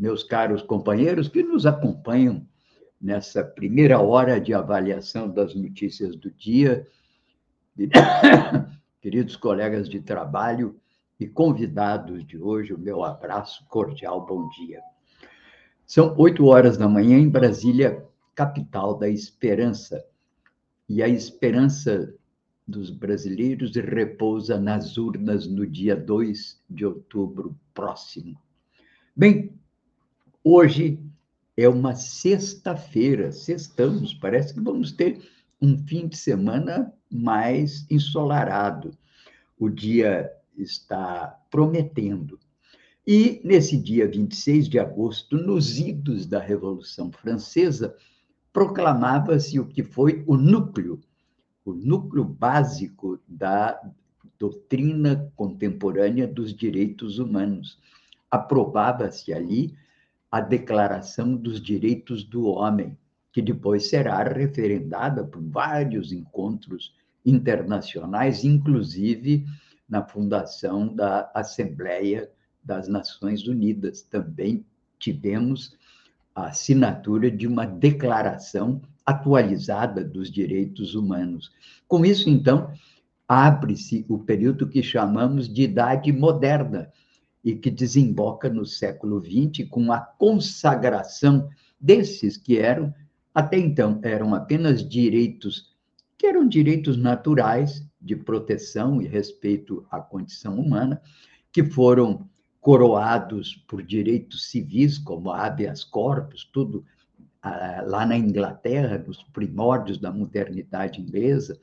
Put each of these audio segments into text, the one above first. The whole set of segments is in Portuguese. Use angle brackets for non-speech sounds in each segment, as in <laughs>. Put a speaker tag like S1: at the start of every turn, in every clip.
S1: meus caros companheiros que nos acompanham nessa primeira hora de avaliação das notícias do dia, <coughs> queridos colegas de trabalho e convidados de hoje, o meu abraço cordial, bom dia. São oito horas da manhã em Brasília, capital da esperança. E a esperança dos brasileiros repousa nas urnas no dia 2 de outubro próximo. Bem, Hoje é uma sexta-feira, sextamos, parece que vamos ter um fim de semana mais ensolarado. O dia está prometendo. E nesse dia 26 de agosto, nos idos da Revolução Francesa, proclamava-se o que foi o núcleo, o núcleo básico da doutrina contemporânea dos direitos humanos. Aprovava-se ali a Declaração dos Direitos do Homem, que depois será referendada por vários encontros internacionais, inclusive na fundação da Assembleia das Nações Unidas. Também tivemos a assinatura de uma declaração atualizada dos direitos humanos. Com isso, então, abre-se o período que chamamos de Idade Moderna, e que desemboca no século XX com a consagração desses que eram, até então, eram apenas direitos, que eram direitos naturais de proteção e respeito à condição humana, que foram coroados por direitos civis, como habeas corpus, tudo ah, lá na Inglaterra, nos primórdios da modernidade inglesa,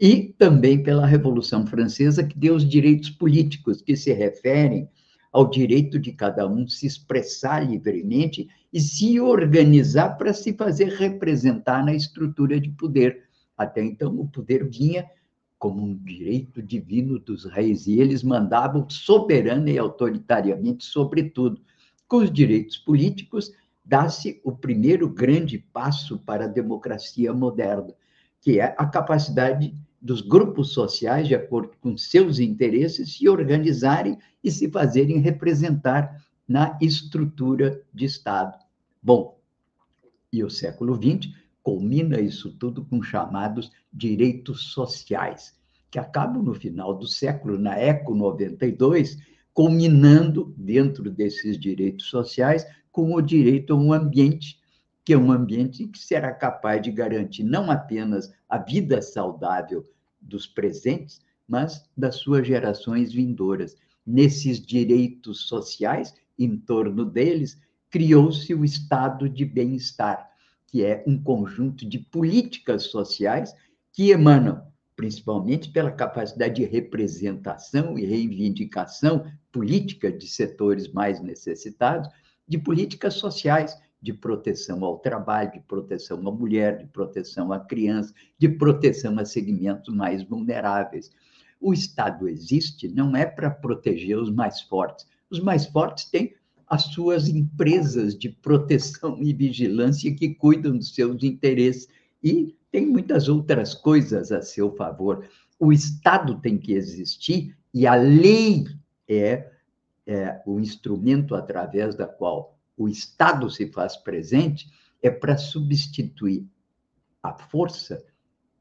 S1: e também pela Revolução Francesa, que deu os direitos políticos, que se referem ao direito de cada um se expressar livremente e se organizar para se fazer representar na estrutura de poder. Até então, o poder vinha como um direito divino dos reis, e eles mandavam soberana e autoritariamente sobre tudo. Com os direitos políticos, dá-se o primeiro grande passo para a democracia moderna, que é a capacidade dos grupos sociais, de acordo com seus interesses, se organizarem e se fazerem representar na estrutura de Estado. Bom, e o século XX culmina isso tudo com chamados direitos sociais, que acabam no final do século, na ECO 92, culminando dentro desses direitos sociais com o direito a um ambiente, que é um ambiente que será capaz de garantir não apenas a vida saudável dos presentes, mas das suas gerações vindouras. Nesses direitos sociais, em torno deles, criou-se o estado de bem-estar, que é um conjunto de políticas sociais que emanam principalmente pela capacidade de representação e reivindicação política de setores mais necessitados, de políticas sociais de proteção ao trabalho, de proteção à mulher, de proteção à criança, de proteção a segmentos mais vulneráveis. O Estado existe não é para proteger os mais fortes. Os mais fortes têm as suas empresas de proteção e vigilância que cuidam dos seus interesses e tem muitas outras coisas a seu favor. O Estado tem que existir e a lei é, é o instrumento através da qual o Estado se faz presente é para substituir a força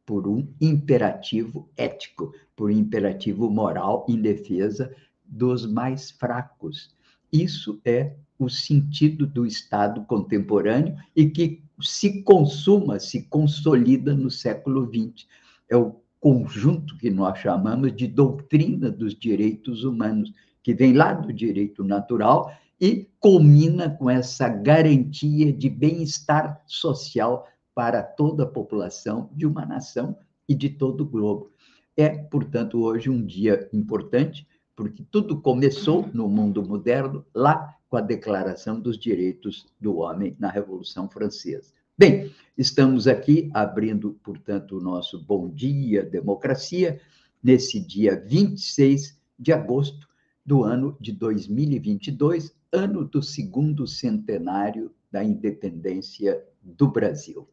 S1: por um imperativo ético, por um imperativo moral em defesa dos mais fracos. Isso é o sentido do Estado contemporâneo e que se consuma, se consolida no século XX. É o conjunto que nós chamamos de doutrina dos direitos humanos, que vem lá do direito natural e culmina com essa garantia de bem-estar social para toda a população de uma nação e de todo o globo. É, portanto, hoje um dia importante porque tudo começou no mundo moderno lá com a Declaração dos Direitos do Homem na Revolução Francesa. Bem, estamos aqui abrindo, portanto, o nosso Bom Dia Democracia, nesse dia 26 de agosto do ano de 2022, ano do segundo centenário da independência do Brasil.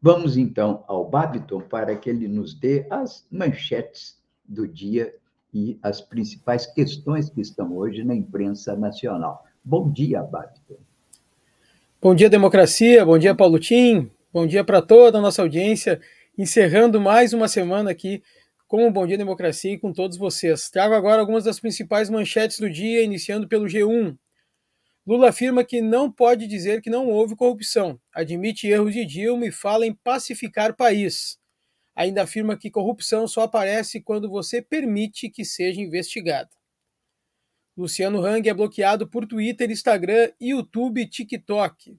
S1: Vamos então ao Babiton para que ele nos dê as manchetes do dia e as principais questões que estão hoje na imprensa nacional. Bom dia, Babiton.
S2: Bom dia, democracia. Bom dia, Paulo Tim. Bom dia para toda a nossa audiência. Encerrando mais uma semana aqui com o Bom Dia Democracia e com todos vocês. Trago agora algumas das principais manchetes do dia, iniciando pelo G1. Lula afirma que não pode dizer que não houve corrupção, admite erros de Dilma e fala em pacificar país. Ainda afirma que corrupção só aparece quando você permite que seja investigada. Luciano Hang é bloqueado por Twitter, Instagram, YouTube e TikTok.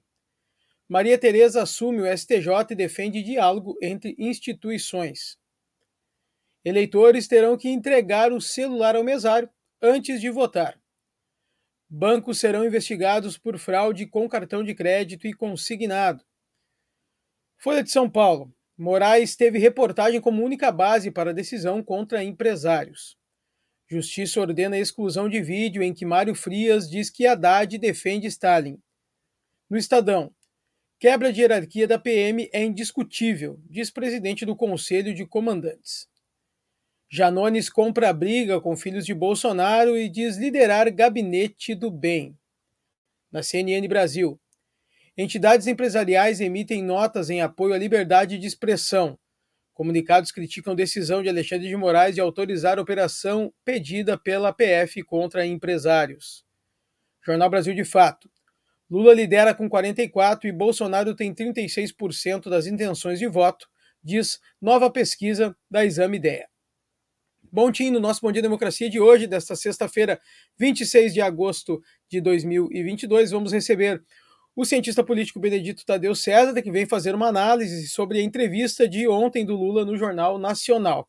S2: Maria Tereza assume o STJ e defende diálogo entre instituições. Eleitores terão que entregar o celular ao mesário antes de votar. Bancos serão investigados por fraude com cartão de crédito e consignado. Folha de São Paulo. Moraes teve reportagem como única base para decisão contra empresários. Justiça ordena a exclusão de vídeo em que Mário Frias diz que Haddad defende Stalin. No Estadão, quebra de hierarquia da PM é indiscutível, diz presidente do Conselho de Comandantes. Janones compra a briga com filhos de Bolsonaro e diz liderar gabinete do bem. Na CNN Brasil, entidades empresariais emitem notas em apoio à liberdade de expressão, Comunicados criticam decisão de Alexandre de Moraes de autorizar a operação pedida pela PF contra empresários. Jornal Brasil de Fato. Lula lidera com 44 e Bolsonaro tem 36% das intenções de voto, diz nova pesquisa da Exame Ideia. Bom time no nosso Bom Dia Democracia de hoje, desta sexta-feira, 26 de agosto de 2022, vamos receber o cientista político Benedito Tadeu César, que vem fazer uma análise sobre a entrevista de ontem do Lula no Jornal Nacional.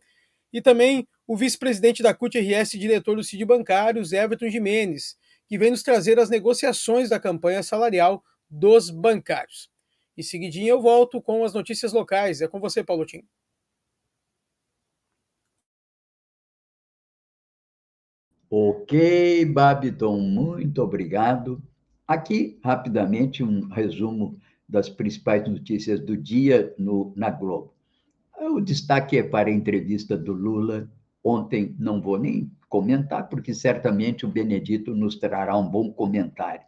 S2: E também o vice-presidente da CUT-RS, diretor do CID Bancários, Everton Jimenez, que vem nos trazer as negociações da campanha salarial dos bancários. E seguidinho eu volto com as notícias locais. É com você, Paulo Tim.
S1: Ok, Babiton, muito obrigado. Aqui, rapidamente, um resumo das principais notícias do dia no, na Globo. O destaque é para a entrevista do Lula. Ontem não vou nem comentar, porque certamente o Benedito nos trará um bom comentário.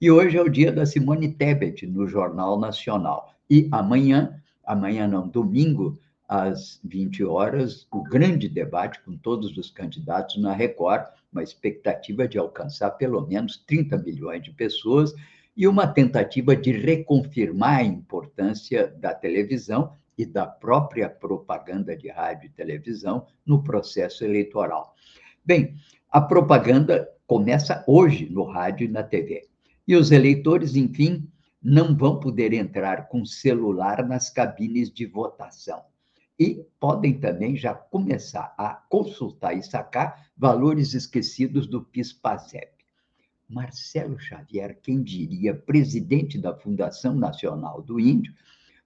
S1: E hoje é o dia da Simone Tebet no Jornal Nacional. E amanhã, amanhã não, domingo, às 20 horas, o grande debate com todos os candidatos na Record, uma expectativa de alcançar pelo menos 30 milhões de pessoas e uma tentativa de reconfirmar a importância da televisão e da própria propaganda de rádio e televisão no processo eleitoral. Bem, a propaganda começa hoje no rádio e na TV. E os eleitores, enfim, não vão poder entrar com celular nas cabines de votação e podem também já começar a consultar e sacar valores esquecidos do PIS-PASEP. Marcelo Xavier, quem diria, presidente da Fundação Nacional do Índio,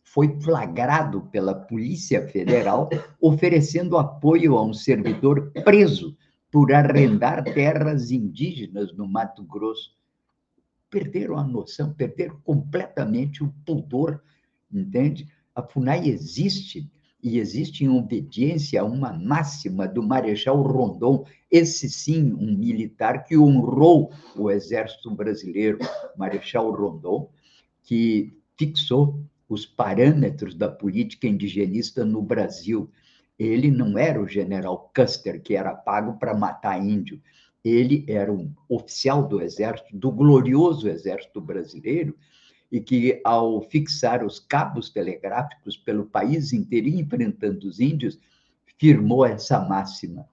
S1: foi flagrado pela Polícia Federal <laughs> oferecendo apoio a um servidor preso por arrendar terras indígenas no Mato Grosso. Perderam a noção, perderam completamente o pudor, entende? A FUNAI existe e existe em obediência a uma máxima do Marechal Rondon, esse sim, um militar que honrou o exército brasileiro, Marechal Rondon, que fixou os parâmetros da política indigenista no Brasil. Ele não era o general Custer, que era pago para matar índio. Ele era um oficial do exército, do glorioso exército brasileiro, e que, ao fixar os cabos telegráficos pelo país inteiro, enfrentando os índios, firmou essa máxima: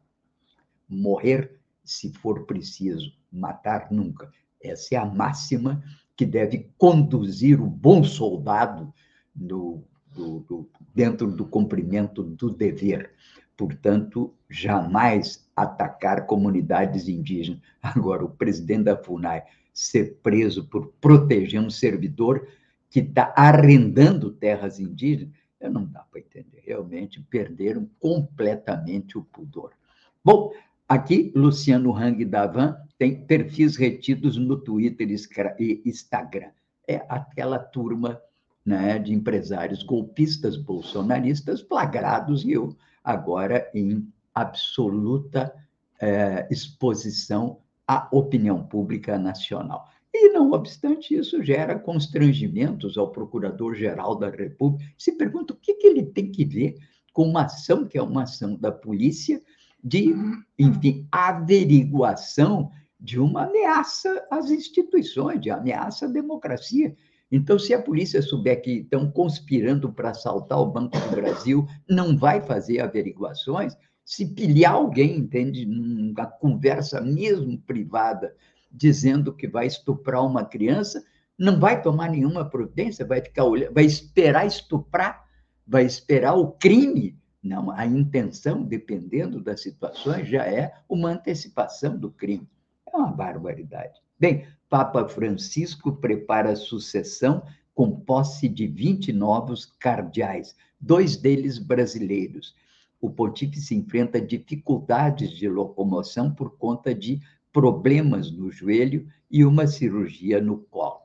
S1: morrer se for preciso, matar nunca. Essa é a máxima que deve conduzir o bom soldado do, do, dentro do cumprimento do dever. Portanto, jamais atacar comunidades indígenas. Agora, o presidente da FUNAI ser preso por proteger um servidor que está arrendando terras indígenas, eu não dá para entender. Realmente perderam completamente o pudor. Bom, aqui, Luciano Hang Davan tem perfis retidos no Twitter e Instagram. É aquela turma né, de empresários golpistas bolsonaristas flagrados e eu agora em absoluta é, exposição à opinião pública nacional. E, não obstante isso, gera constrangimentos ao Procurador-Geral da República. Se pergunta o que, que ele tem que ver com uma ação que é uma ação da polícia de, enfim, averiguação de uma ameaça às instituições, de ameaça à democracia. Então, se a polícia souber que estão conspirando para assaltar o Banco do Brasil, não vai fazer averiguações, se pilhar alguém, entende, numa conversa mesmo privada, dizendo que vai estuprar uma criança, não vai tomar nenhuma providência, vai ficar olhando, vai esperar estuprar, vai esperar o crime. Não, a intenção, dependendo das situações, já é uma antecipação do crime. É uma barbaridade. Bem, Papa Francisco prepara a sucessão com posse de 20 novos cardeais, dois deles brasileiros o pontífice enfrenta dificuldades de locomoção por conta de problemas no joelho e uma cirurgia no colo.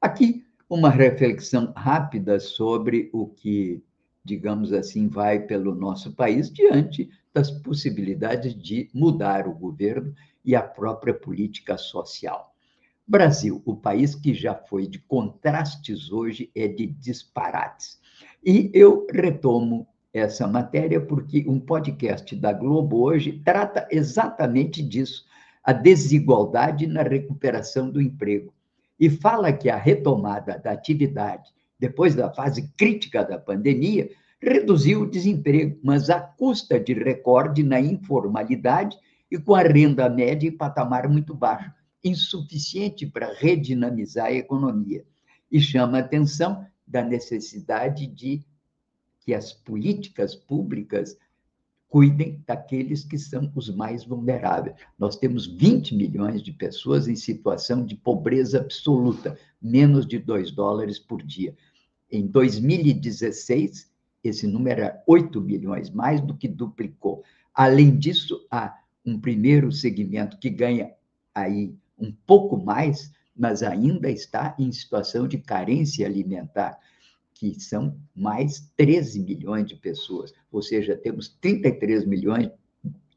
S1: Aqui, uma reflexão rápida sobre o que, digamos assim, vai pelo nosso país diante das possibilidades de mudar o governo e a própria política social. Brasil, o país que já foi de contrastes hoje, é de disparates. E eu retomo essa matéria porque um podcast da Globo hoje trata exatamente disso, a desigualdade na recuperação do emprego. E fala que a retomada da atividade depois da fase crítica da pandemia reduziu o desemprego, mas à custa de recorde na informalidade e com a renda média em patamar muito baixo, insuficiente para redinamizar a economia. E chama a atenção da necessidade de que as políticas públicas cuidem daqueles que são os mais vulneráveis. Nós temos 20 milhões de pessoas em situação de pobreza absoluta, menos de 2 dólares por dia. Em 2016, esse número era 8 milhões, mais do que duplicou. Além disso, há um primeiro segmento que ganha aí um pouco mais, mas ainda está em situação de carência alimentar que são mais 13 milhões de pessoas, ou seja, temos 33 milhões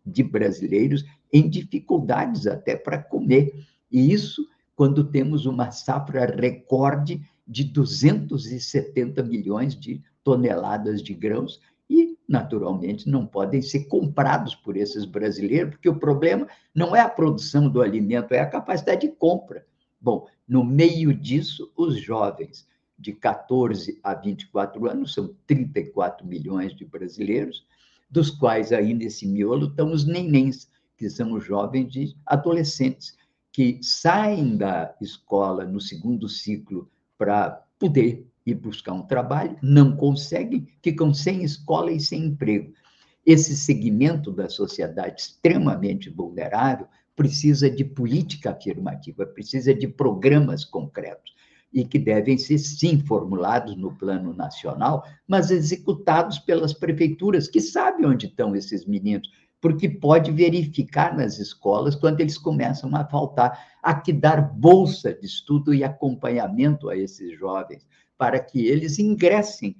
S1: de brasileiros em dificuldades até para comer. E isso quando temos uma safra recorde de 270 milhões de toneladas de grãos e, naturalmente, não podem ser comprados por esses brasileiros, porque o problema não é a produção do alimento, é a capacidade de compra. Bom, no meio disso, os jovens de 14 a 24 anos, são 34 milhões de brasileiros, dos quais aí nesse miolo estão os nenéns, que são os jovens de adolescentes, que saem da escola no segundo ciclo para poder ir buscar um trabalho, não conseguem, ficam sem escola e sem emprego. Esse segmento da sociedade extremamente vulnerável precisa de política afirmativa, precisa de programas concretos e que devem ser, sim, formulados no plano nacional, mas executados pelas prefeituras, que sabem onde estão esses meninos, porque pode verificar nas escolas quando eles começam a faltar. Há que dar bolsa de estudo e acompanhamento a esses jovens, para que eles ingressem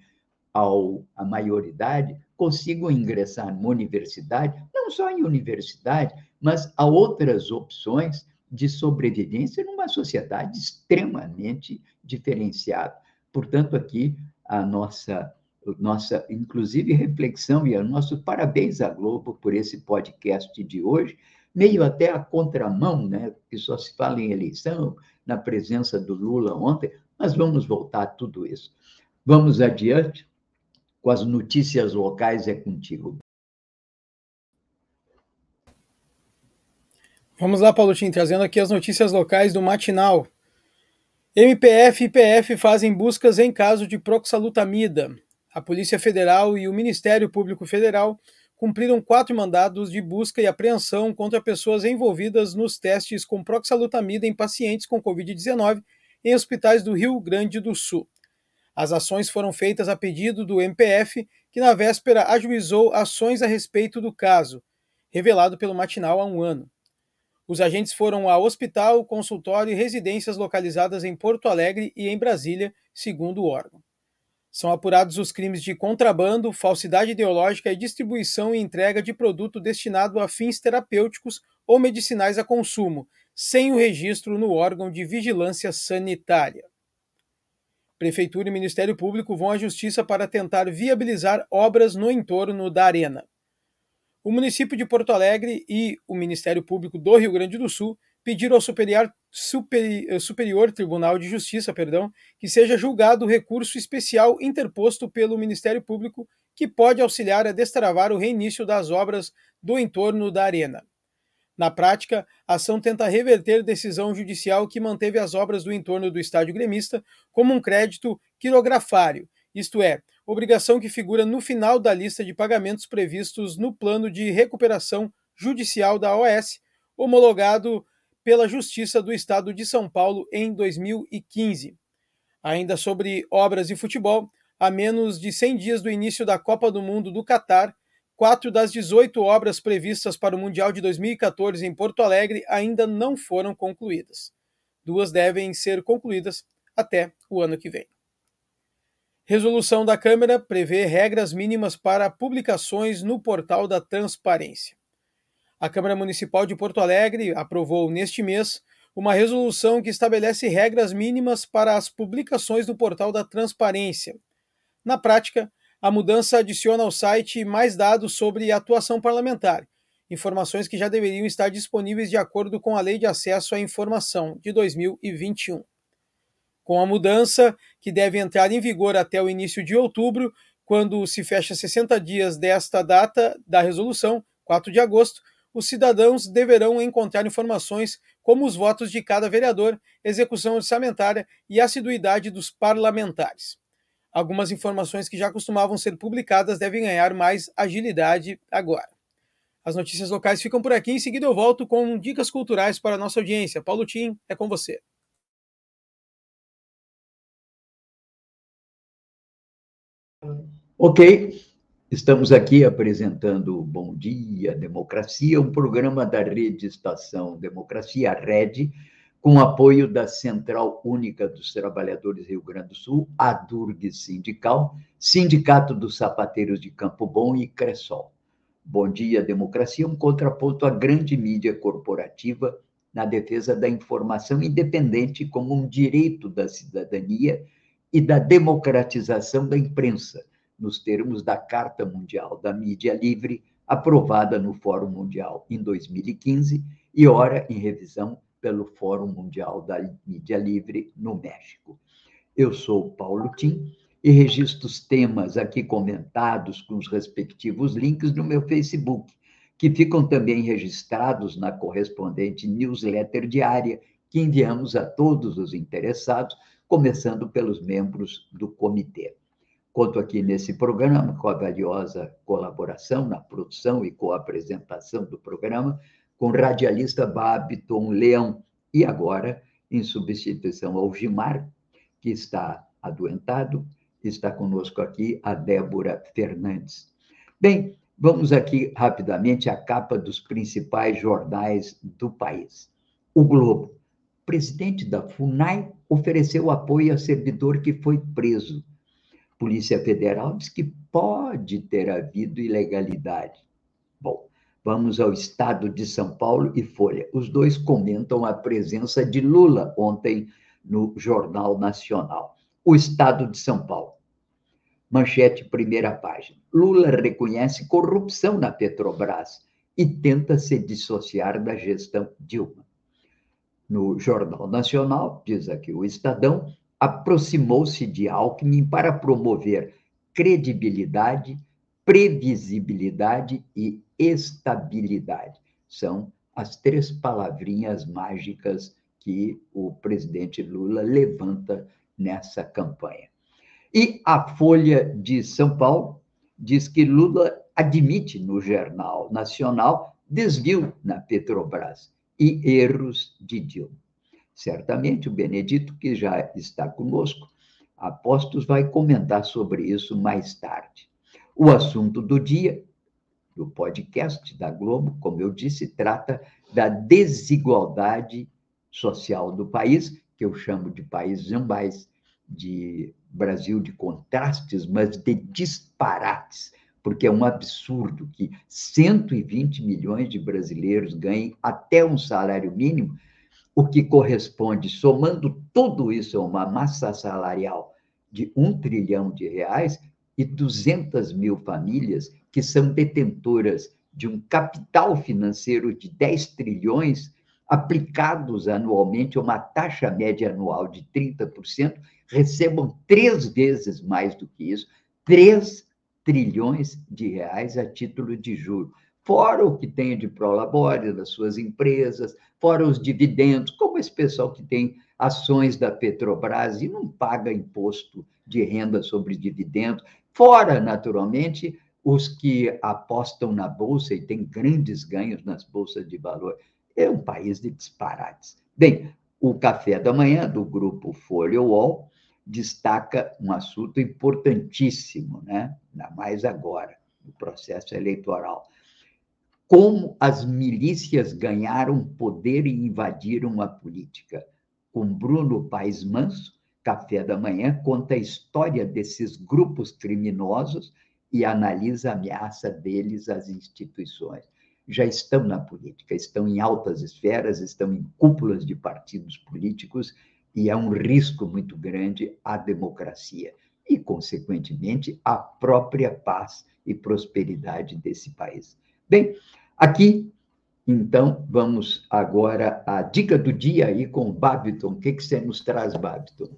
S1: ao, à maioridade, consigam ingressar numa universidade, não só em universidade, mas a outras opções de sobrevivência numa sociedade extremamente diferenciada. Portanto, aqui a nossa, nossa inclusive, reflexão e o nosso parabéns à Globo por esse podcast de hoje, meio até a contramão, né? que só se fala em eleição, na presença do Lula ontem, mas vamos voltar a tudo isso. Vamos adiante com as notícias locais, é contigo.
S2: Vamos lá, Paulo Tim, trazendo aqui as notícias locais do Matinal. MPF e IPF fazem buscas em caso de proxalutamida. A Polícia Federal e o Ministério Público Federal cumpriram quatro mandados de busca e apreensão contra pessoas envolvidas nos testes com proxalutamida em pacientes com Covid-19 em hospitais do Rio Grande do Sul. As ações foram feitas a pedido do MPF, que na véspera ajuizou ações a respeito do caso, revelado pelo Matinal há um ano. Os agentes foram a hospital, consultório e residências localizadas em Porto Alegre e em Brasília, segundo o órgão. São apurados os crimes de contrabando, falsidade ideológica e distribuição e entrega de produto destinado a fins terapêuticos ou medicinais a consumo, sem o registro no órgão de vigilância sanitária. Prefeitura e Ministério Público vão à Justiça para tentar viabilizar obras no entorno da Arena. O município de Porto Alegre e o Ministério Público do Rio Grande do Sul pediram ao Superior, Super, Superior Tribunal de Justiça perdão, que seja julgado o recurso especial interposto pelo Ministério Público que pode auxiliar a destravar o reinício das obras do entorno da arena. Na prática, a ação tenta reverter decisão judicial que manteve as obras do entorno do estádio gremista como um crédito quirografário, isto é, obrigação que figura no final da lista de pagamentos previstos no plano de recuperação judicial da OS, homologado pela Justiça do Estado de São Paulo em 2015. Ainda sobre obras e futebol, a menos de 100 dias do início da Copa do Mundo do Catar, quatro das 18 obras previstas para o Mundial de 2014 em Porto Alegre ainda não foram concluídas. Duas devem ser concluídas até o ano que vem. Resolução da Câmara prevê regras mínimas para publicações no portal da transparência. A Câmara Municipal de Porto Alegre aprovou neste mês uma resolução que estabelece regras mínimas para as publicações do portal da transparência. Na prática, a mudança adiciona ao site mais dados sobre atuação parlamentar, informações que já deveriam estar disponíveis de acordo com a Lei de Acesso à Informação de 2021. Com a mudança, que deve entrar em vigor até o início de outubro, quando se fecha 60 dias desta data da resolução, 4 de agosto, os cidadãos deverão encontrar informações como os votos de cada vereador, execução orçamentária e assiduidade dos parlamentares. Algumas informações que já costumavam ser publicadas devem ganhar mais agilidade agora. As notícias locais ficam por aqui. Em seguida, eu volto com dicas culturais para a nossa audiência. Paulo Tim, é com você.
S1: Ok, Estamos aqui apresentando Bom Dia Democracia, um programa da Rede Estação Democracia, a RED, com apoio da Central Única dos Trabalhadores Rio Grande do Sul, a Durg Sindical, Sindicato dos Sapateiros de Campo Bom e Cressol. Bom Dia Democracia, um contraponto à grande mídia corporativa na defesa da informação independente como um direito da cidadania e da democratização da imprensa nos termos da Carta Mundial da Mídia Livre, aprovada no Fórum Mundial em 2015 e ora em revisão pelo Fórum Mundial da Mídia Livre no México. Eu sou Paulo Tim e registro os temas aqui comentados com os respectivos links no meu Facebook, que ficam também registrados na correspondente newsletter diária que enviamos a todos os interessados, começando pelos membros do comitê. Conto aqui nesse programa com a valiosa colaboração na produção e co-apresentação do programa com o radialista Babiton Leão e agora, em substituição ao Gimar, que está adoentado, está conosco aqui a Débora Fernandes. Bem, vamos aqui rapidamente à capa dos principais jornais do país. O Globo. Presidente da FUNAI ofereceu apoio a servidor que foi preso Polícia Federal diz que pode ter havido ilegalidade. Bom, vamos ao Estado de São Paulo e Folha. Os dois comentam a presença de Lula ontem no Jornal Nacional. O Estado de São Paulo. Manchete, primeira página. Lula reconhece corrupção na Petrobras e tenta se dissociar da gestão Dilma. No Jornal Nacional, diz aqui o Estadão, aproximou-se de Alckmin para promover credibilidade, previsibilidade e estabilidade. São as três palavrinhas mágicas que o presidente Lula levanta nessa campanha. E a Folha de São Paulo diz que Lula admite no Jornal Nacional desvio na Petrobras e erros de Dilma. Certamente o Benedito, que já está conosco, apostos, vai comentar sobre isso mais tarde. O assunto do dia, do podcast da Globo, como eu disse, trata da desigualdade social do país, que eu chamo de país jambais, de Brasil de contrastes, mas de disparates, porque é um absurdo que 120 milhões de brasileiros ganhem até um salário mínimo, o que corresponde, somando tudo isso, a uma massa salarial de um trilhão de reais e 200 mil famílias que são detentoras de um capital financeiro de 10 trilhões aplicados anualmente a uma taxa média anual de 30%, recebam três vezes mais do que isso, 3 trilhões de reais a título de juro. Fora o que tem de prolabore das suas empresas, fora os dividendos, como esse pessoal que tem ações da Petrobras e não paga imposto de renda sobre dividendos, fora, naturalmente, os que apostam na bolsa e têm grandes ganhos nas bolsas de valor. É um país de disparates. Bem, o café da manhã do grupo Folha UOL destaca um assunto importantíssimo, né? ainda mais agora, no processo eleitoral. Como as milícias ganharam poder e invadiram a política. Com Bruno Paes Manso, Café da Manhã conta a história desses grupos criminosos e analisa a ameaça deles às instituições. Já estão na política, estão em altas esferas, estão em cúpulas de partidos políticos e é um risco muito grande à democracia e, consequentemente, à própria paz e prosperidade desse país. Bem, aqui, então, vamos agora à dica do dia aí com o Babiton. O que, que você nos traz, Babiton?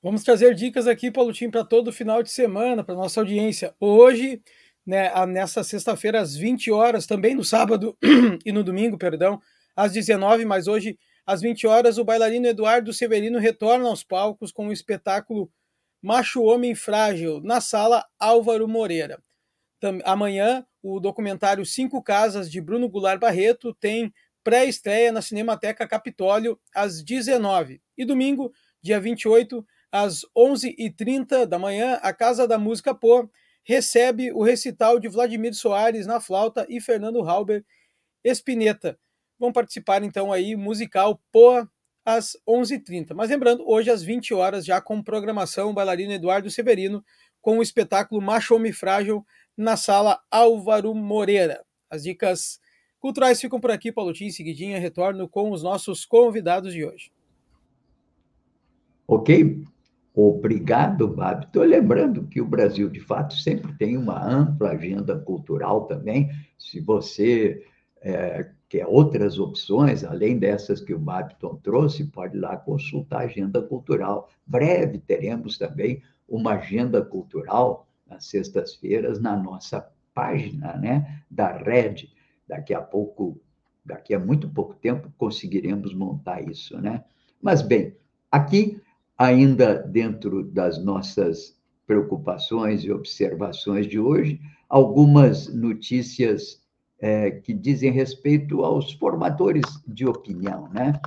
S2: Vamos trazer dicas aqui, Paulotinho, para todo final de semana, para nossa audiência. Hoje, né, nessa sexta-feira, às 20 horas, também no sábado <clears throat> e no domingo, perdão, às 19, mas hoje às 20 horas, o bailarino Eduardo Severino retorna aos palcos com o espetáculo Macho Homem Frágil, na sala Álvaro Moreira. Amanhã, o documentário Cinco Casas, de Bruno Goulart Barreto, tem pré-estreia na Cinemateca Capitólio, às 19 E domingo, dia 28, às 11h30 da manhã, a Casa da Música Pô recebe o recital de Vladimir Soares na flauta e Fernando Halber Espineta vão participar então aí musical Poa às 11h30. Mas lembrando, hoje às 20 horas já com programação bailarino Eduardo Severino com o espetáculo Macho Homem Frágil na sala Álvaro Moreira. As dicas culturais ficam por aqui, Paulo Tim, seguidinha, retorno com os nossos convidados de hoje.
S1: Ok, obrigado, Babi. Estou lembrando que o Brasil, de fato, sempre tem uma ampla agenda cultural também. Se você é, quer outras opções, além dessas que o Babton trouxe, pode ir lá consultar a agenda cultural. Breve teremos também uma agenda cultural nas sextas-feiras na nossa página né, da Red. Daqui a pouco, daqui a muito pouco tempo, conseguiremos montar isso. Né? Mas, bem, aqui, ainda dentro das nossas preocupações e observações de hoje, algumas notícias é, que dizem respeito aos formadores de opinião, né?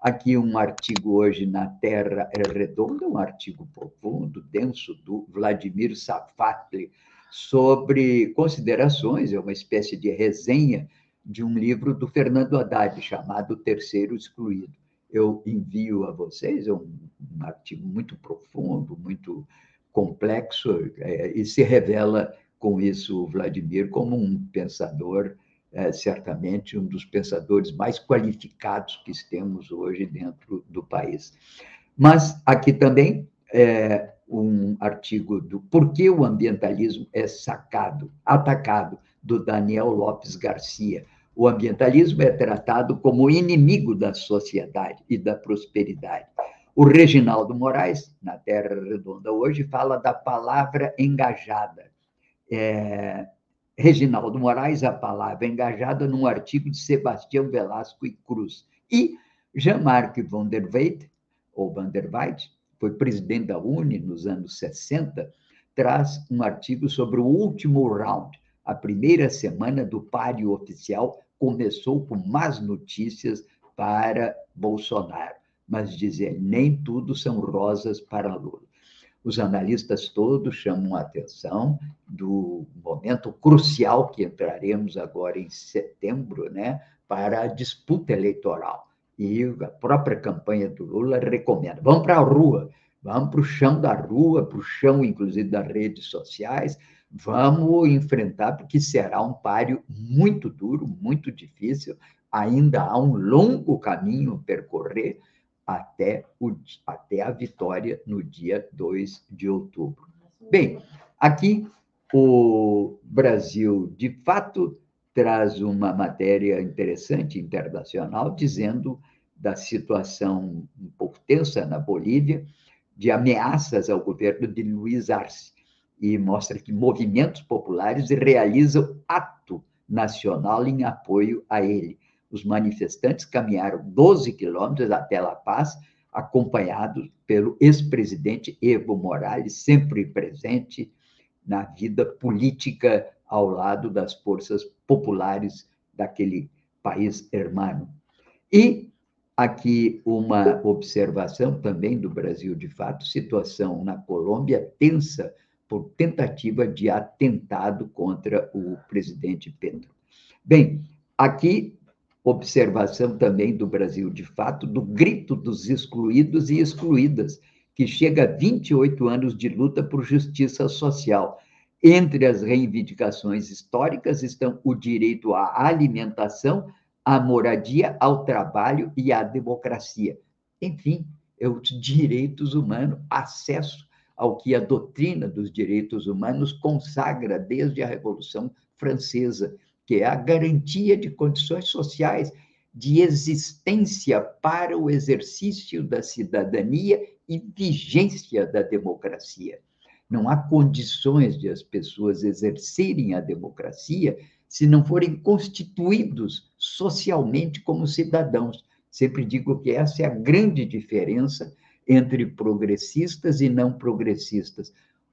S1: Aqui um artigo hoje na Terra é Redonda, um artigo profundo, denso, do Vladimir Safatli, sobre considerações, é uma espécie de resenha de um livro do Fernando Haddad, chamado Terceiro Excluído. Eu envio a vocês, é um, um artigo muito profundo, muito complexo, é, e se revela com isso o Vladimir como um pensador, é, certamente um dos pensadores mais qualificados que temos hoje dentro do país. Mas aqui também é um artigo do Por que o ambientalismo é sacado, atacado, do Daniel Lopes Garcia. O ambientalismo é tratado como inimigo da sociedade e da prosperidade. O Reginaldo Moraes, na Terra Redonda hoje, fala da palavra engajada é, Reginaldo Moraes, a palavra engajada num artigo de Sebastião Velasco e Cruz. E Jean-Marc van der ou van der foi presidente da UNE nos anos 60, traz um artigo sobre o último round. A primeira semana do páreo oficial começou com más notícias para Bolsonaro, mas dizer nem tudo são rosas para Lula. Os analistas todos chamam a atenção do momento crucial que entraremos agora em setembro, né, para a disputa eleitoral. E a própria campanha do Lula recomenda: vamos para a rua, vamos para o chão da rua, para o chão, inclusive, das redes sociais, vamos enfrentar, porque será um páreo muito duro, muito difícil, ainda há um longo caminho a percorrer até, o, até a vitória no dia 2 de outubro. Bem, aqui o Brasil, de fato, traz uma matéria interessante internacional, dizendo da situação um pouco tensa na Bolívia, de ameaças ao governo de Luiz Arce, e mostra que movimentos populares realizam ato nacional em apoio a ele. Os manifestantes caminharam 12 quilômetros até La Paz, acompanhados pelo ex-presidente Evo Morales, sempre presente na vida política ao lado das forças populares daquele país hermano. E aqui uma observação também do Brasil, de fato, situação na Colômbia tensa por tentativa de atentado contra o presidente Pedro. Bem, aqui observação também do Brasil, de fato, do grito dos excluídos e excluídas, que chega a 28 anos de luta por justiça social. Entre as reivindicações históricas estão o direito à alimentação, à moradia, ao trabalho e à democracia. Enfim, é os direitos humanos, acesso ao que a doutrina dos direitos humanos consagra desde a Revolução Francesa, que é a garantia de condições sociais de existência para o exercício da cidadania e vigência da democracia. Não há condições de as pessoas exercerem a democracia se não forem constituídos socialmente como cidadãos. Sempre digo que essa é a grande diferença entre progressistas e não progressistas.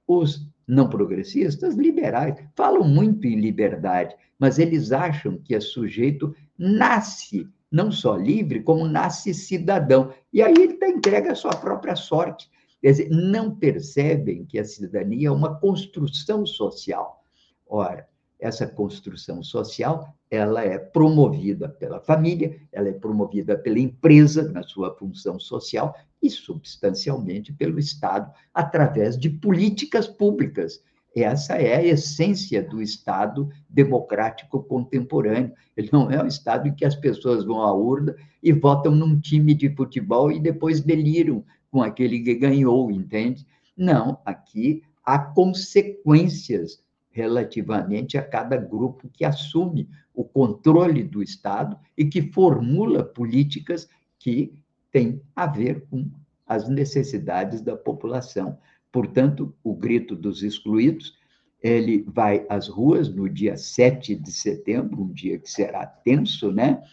S1: Os não progressistas, liberais, falam muito em liberdade, mas eles acham que é sujeito nasce não só livre, como nasce cidadão. E aí ele está entregue à sua própria sorte. Quer dizer, não percebem que a cidadania é uma construção social. Ora, essa construção social ela é promovida pela família, ela é promovida pela empresa na sua função social e substancialmente pelo Estado através de políticas públicas. Essa é a essência do Estado democrático contemporâneo. Ele não é um Estado em que as pessoas vão à urna e votam num time de futebol e depois deliram com aquele que ganhou, entende? Não, aqui há consequências relativamente a cada grupo que assume o controle do Estado e que formula políticas que têm a ver com as necessidades da população. Portanto, o grito dos excluídos, ele vai às ruas no dia 7 de setembro, um dia que será tenso, né?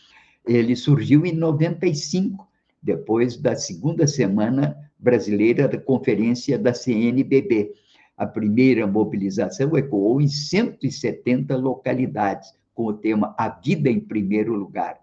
S1: Ele surgiu em 95, depois da segunda semana brasileira da conferência da CNBB a primeira mobilização ecoou em 170 localidades, com o tema A Vida em Primeiro Lugar.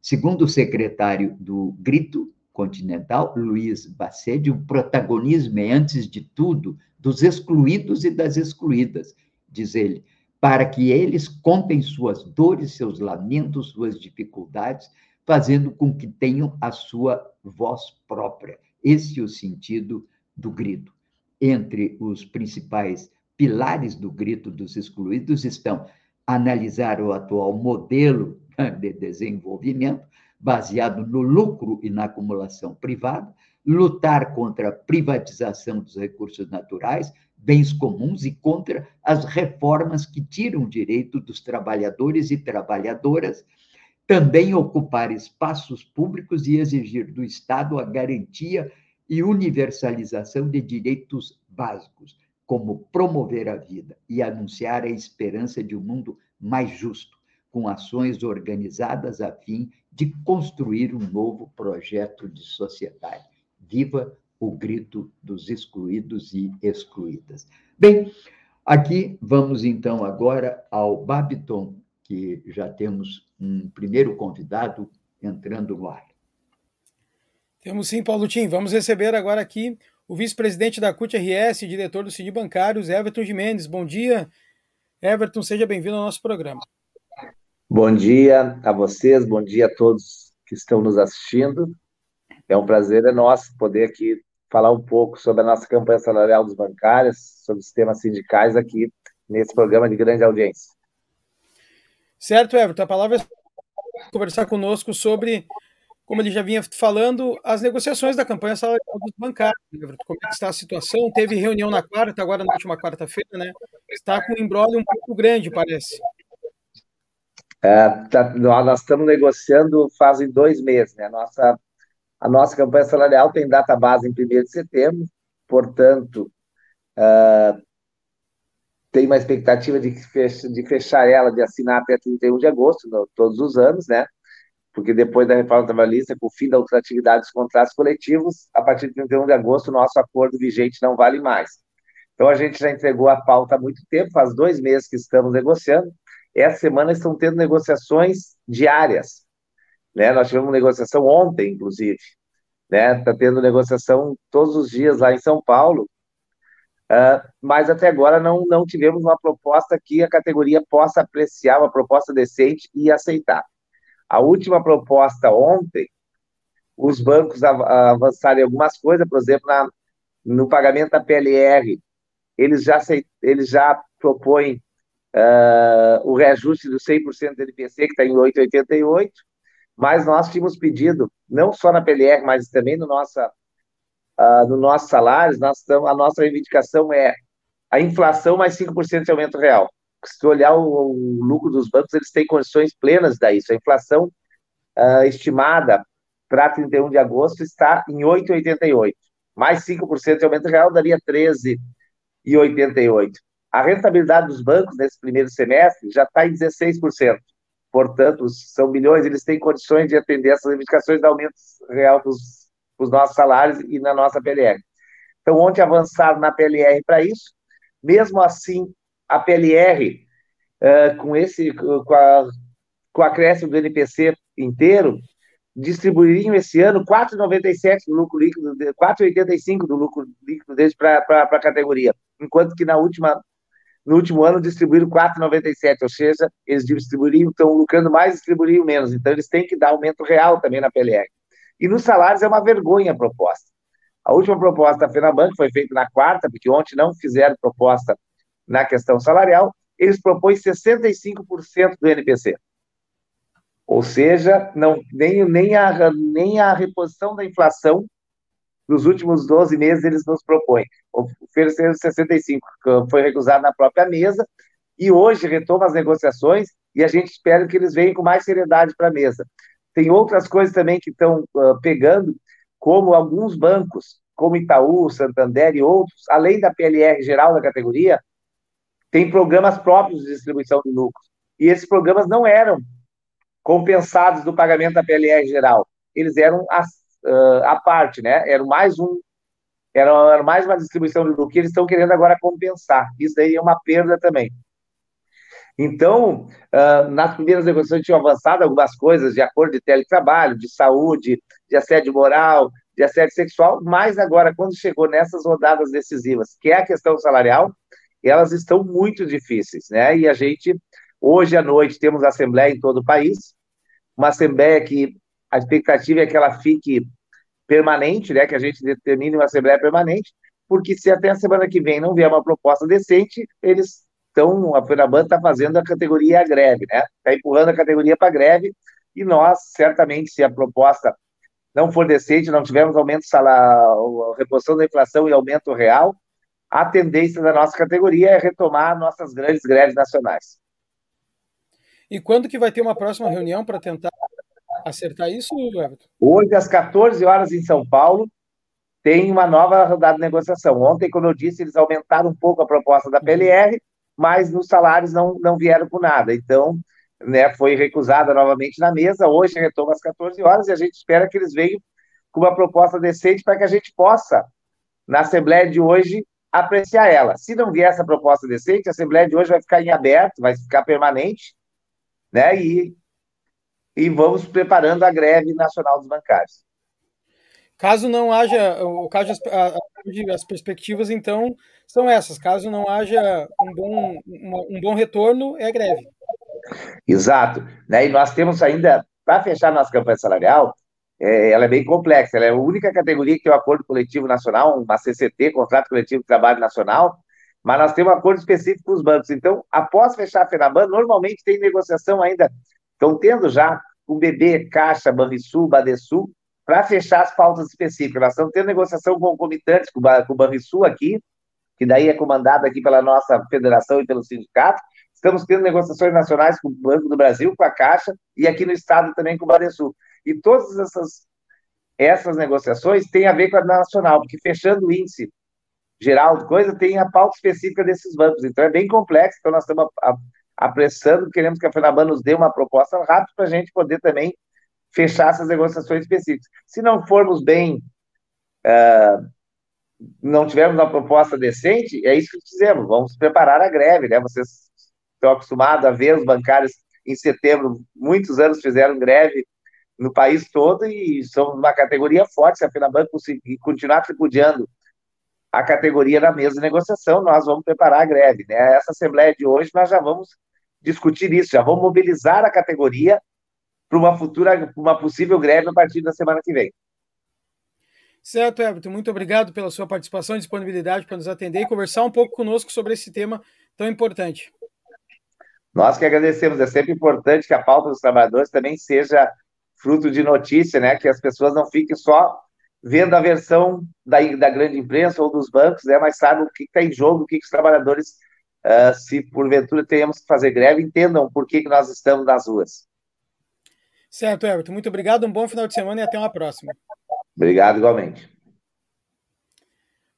S1: Segundo o secretário do Grito Continental, Luiz Bacedi, o protagonismo é, antes de tudo, dos excluídos e das excluídas, diz ele, para que eles contem suas dores, seus lamentos, suas dificuldades, fazendo com que tenham a sua voz própria. Esse é o sentido do grito entre os principais pilares do grito dos excluídos estão analisar o atual modelo né, de desenvolvimento baseado no lucro e na acumulação privada, lutar contra a privatização dos recursos naturais, bens comuns e contra as reformas que tiram o direito dos trabalhadores e trabalhadoras, também ocupar espaços públicos e exigir do Estado a garantia e universalização de direitos básicos, como promover a vida e anunciar a esperança de um mundo mais justo, com ações organizadas a fim de construir um novo projeto de sociedade. Viva o grito dos excluídos e excluídas. Bem, aqui vamos então agora ao Babiton, que já temos um primeiro convidado entrando no ar.
S2: Temos sim, Paulo Tim. Vamos receber agora aqui o vice-presidente da CUT-RS, diretor do CID Bancários, Everton Gimenez. Bom dia, Everton, seja bem-vindo ao nosso programa.
S3: Bom dia a vocês, bom dia a todos que estão nos assistindo. É um prazer é nosso poder aqui falar um pouco sobre a nossa campanha salarial dos bancários, sobre os temas sindicais aqui nesse programa de grande audiência.
S2: Certo, Everton, a palavra é conversar conosco sobre, como ele já vinha falando, as negociações da campanha salarial dos bancários. Everton, como é está a situação? Teve reunião na quarta, agora na última quarta-feira, né? Está com um embrólio um pouco grande, parece.
S3: É, tá, nós estamos negociando fazem dois meses, né? Nossa, a nossa campanha salarial tem data base em 1 de setembro, portanto, uh, tem uma expectativa de, de fechar ela, de assinar até 31 de agosto, no, todos os anos, né? Porque depois da reforma trabalhista, com o fim da ultratividade dos contratos coletivos, a partir de 31 de agosto, o nosso acordo vigente não vale mais. Então, a gente já entregou a pauta há muito tempo, faz dois meses que estamos negociando, essa semana estão tendo negociações diárias. Né? Nós tivemos negociação ontem, inclusive. Está né? Tá tendo negociação todos os dias lá em São Paulo. Uh, mas até agora não, não tivemos uma proposta que a categoria possa apreciar, uma proposta decente e aceitar. A última proposta ontem, os bancos avançaram em algumas coisas, por exemplo, na, no pagamento da PLR, eles já, eles já propõem uh, o reajuste do 100% do NPC, que está em 8,88, mas nós tínhamos pedido, não só na PLR, mas também no, nossa, uh, no nosso salário, nós a nossa reivindicação é a inflação mais 5% de aumento real. Se olhar o, o, lucro dos bancos, eles têm condições plenas da isso. A inflação uh, estimada para 31 de agosto está em 8,88. Mais 5% de aumento real daria 13,88. A rentabilidade dos bancos nesse primeiro semestre já está em 16%. Portanto, são milhões, eles têm condições de atender essas reivindicações de aumento real dos, dos nossos salários e na nossa PLR. Então, ontem avançaram na PLR para isso. Mesmo assim, a PLR, uh, com esse, com a, com a acréscimo do NPC inteiro, distribuiriam esse ano 4,97 do lucro líquido, 4,85 do lucro líquido deles para a categoria, enquanto que na última no último ano distribuíram 4,97, ou seja, eles distribuiriam, estão lucrando mais, distribuiriam menos. Então, eles têm que dar aumento real também na PLR. E nos salários é uma vergonha a proposta. A última proposta da FENABANC foi feita na quarta, porque ontem não fizeram proposta na questão salarial, eles propõem 65% do NPC. Ou seja, não, nem, nem, a, nem a reposição da inflação nos últimos 12 meses eles nos propõem. Ofereceram 65, que foi recusado na própria mesa, e hoje retoma as negociações e a gente espera que eles venham com mais seriedade para a mesa. Tem outras coisas também que estão uh, pegando, como alguns bancos, como Itaú, Santander e outros, além da PLR geral da categoria, tem programas próprios de distribuição de lucros. E esses programas não eram compensados do pagamento da PLR geral. Eles eram uh, à parte, né? Era mais um, era, era mais uma distribuição do que eles estão querendo agora compensar. Isso daí é uma perda também. Então, uh, nas primeiras negociações tinham avançado algumas coisas de acordo de teletrabalho, de saúde, de assédio moral, de assédio sexual, mas agora, quando chegou nessas rodadas decisivas, que é a questão salarial, elas estão muito difíceis, né? E a gente, hoje à noite, temos assembleia em todo o país, uma assembleia que a expectativa é que ela fique permanente, né, que a gente determine uma assembleia permanente, porque se até a semana que vem não vier uma proposta decente, eles estão, a FENABAN está fazendo a categoria a greve, né, está empurrando a categoria para greve, e nós, certamente, se a proposta não for decente, não tivermos aumento salarial, reposição da inflação e aumento real, a tendência da nossa categoria é retomar nossas grandes greves nacionais.
S2: E quando que vai ter uma próxima reunião para tentar acertar isso, Everton?
S3: Hoje, às 14 horas em São Paulo, tem uma nova rodada de negociação. Ontem, como eu disse, eles aumentaram um pouco a proposta da PLR, mas nos salários não, não vieram com nada. Então, né, foi recusada novamente na mesa. Hoje retoma às 14 horas e a gente espera que eles venham com uma proposta decente para que a gente possa, na Assembleia de hoje, apreciar ela. Se não vier essa proposta decente, a Assembleia de hoje vai ficar em aberto, vai ficar permanente, né? E, e vamos preparando a greve nacional dos bancários.
S2: Caso não haja, o caso as, as perspectivas então são essas. Caso não haja um bom, um bom retorno, é greve.
S3: Exato. Né? E nós temos ainda, para fechar nossa campanha salarial, é, ela é bem complexa. Ela é a única categoria que tem um acordo coletivo nacional, uma CCT, Contrato Coletivo de Trabalho Nacional, mas nós temos um acordo específico com os bancos. Então, após fechar a FENABAN, normalmente tem negociação ainda, estão tendo já com BB, Caixa, Banrisul, Badesul, para fechar as pautas específicas. Nós estamos tendo negociação concomitante com o Banrisul aqui, que daí é comandado aqui pela nossa federação e pelo sindicato. Estamos tendo negociações nacionais com o Banco do Brasil, com a Caixa, e aqui no Estado também com o Badesul. E todas essas, essas negociações têm a ver com a nacional, porque fechando o índice geral de coisa, tem a pauta específica desses bancos. Então é bem complexo, então nós estamos apressando, queremos que a FENABAN nos dê uma proposta rápida para a gente poder também fechar essas negociações específicas. Se não formos bem, uh, não tivermos uma proposta decente, é isso que dizemos, vamos preparar a greve, né? Vocês estão acostumados a ver os bancários em setembro, muitos anos fizeram greve no país todo e somos uma categoria forte. Se a FENABAN conseguir continuar tripudiando a categoria na mesa de negociação, nós vamos preparar a greve. Né? Essa Assembleia de hoje, nós já vamos discutir isso, já vamos mobilizar a categoria para uma futura, uma possível greve a partir da semana que vem.
S2: Certo, Everton. Muito obrigado pela sua participação e disponibilidade para nos atender e conversar um pouco conosco sobre esse tema tão importante.
S3: Nós que agradecemos. É sempre importante que a pauta dos trabalhadores também seja fruto de notícia, né? Que as pessoas não fiquem só vendo a versão da, da grande imprensa ou dos bancos, né? Mas sabem o que está em jogo, o que, que os trabalhadores, uh, se porventura tenhamos que fazer greve, entendam por que, que nós estamos nas ruas.
S2: Certo, Everton. Muito obrigado, um bom final de semana e até uma próxima.
S3: Obrigado, igualmente.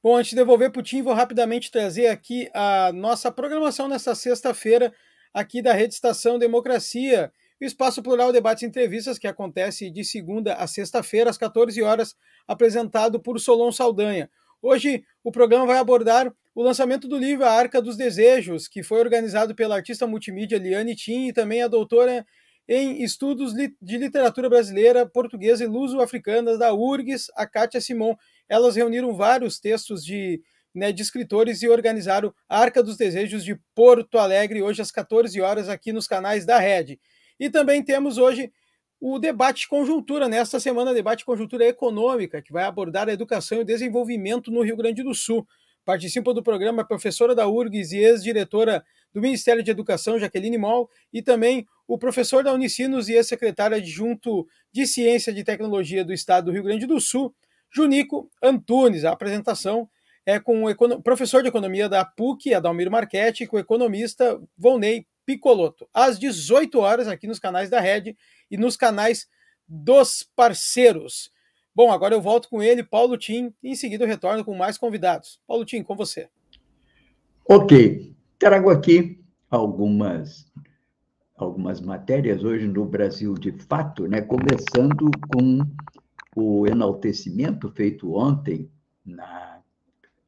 S2: Bom, antes de devolver para o Tim, vou rapidamente trazer aqui a nossa programação nesta sexta-feira, aqui da Rede Estação Democracia o Espaço Plural Debates e Entrevistas, que acontece de segunda a sexta-feira, às 14 horas, apresentado por Solon Saldanha. Hoje, o programa vai abordar o lançamento do livro A Arca dos Desejos, que foi organizado pela artista multimídia Liane Tim e também a doutora em Estudos de Literatura Brasileira, Portuguesa e Luso-Africanas da URGS, a Kátia Simon. Elas reuniram vários textos de, né, de escritores e organizaram a Arca dos Desejos de Porto Alegre, hoje às 14 horas, aqui nos canais da Rede. E também temos hoje o debate conjuntura, nesta semana, debate conjuntura econômica, que vai abordar a educação e o desenvolvimento no Rio Grande do Sul. Participa do programa a professora da URGS e ex-diretora do Ministério de Educação, Jaqueline Moll, e também o professor da Unicinos e ex-secretário adjunto de Ciência e Tecnologia do Estado do Rio Grande do Sul, Junico Antunes. A apresentação é com o professor de Economia da PUC, Adalmir Marchetti, e com o economista Volney Picoloto, às 18 horas, aqui nos canais da Rede e nos canais dos parceiros. Bom, agora eu volto com ele, Paulo Tim, e em seguida eu retorno com mais convidados. Paulo Tim, com você.
S1: Ok, trago aqui algumas algumas matérias hoje no Brasil de fato, né? Começando com o enaltecimento feito ontem na,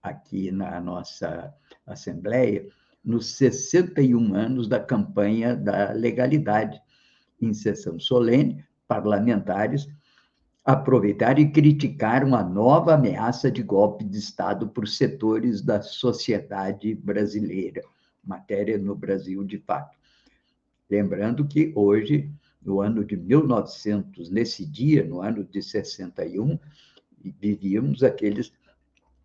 S1: aqui na nossa Assembleia nos 61 anos da campanha da legalidade. Em sessão solene, parlamentares aproveitaram e criticaram a nova ameaça de golpe de Estado por setores da sociedade brasileira. Matéria no Brasil de fato. Lembrando que hoje, no ano de 1900, nesse dia, no ano de 61, vivíamos aqueles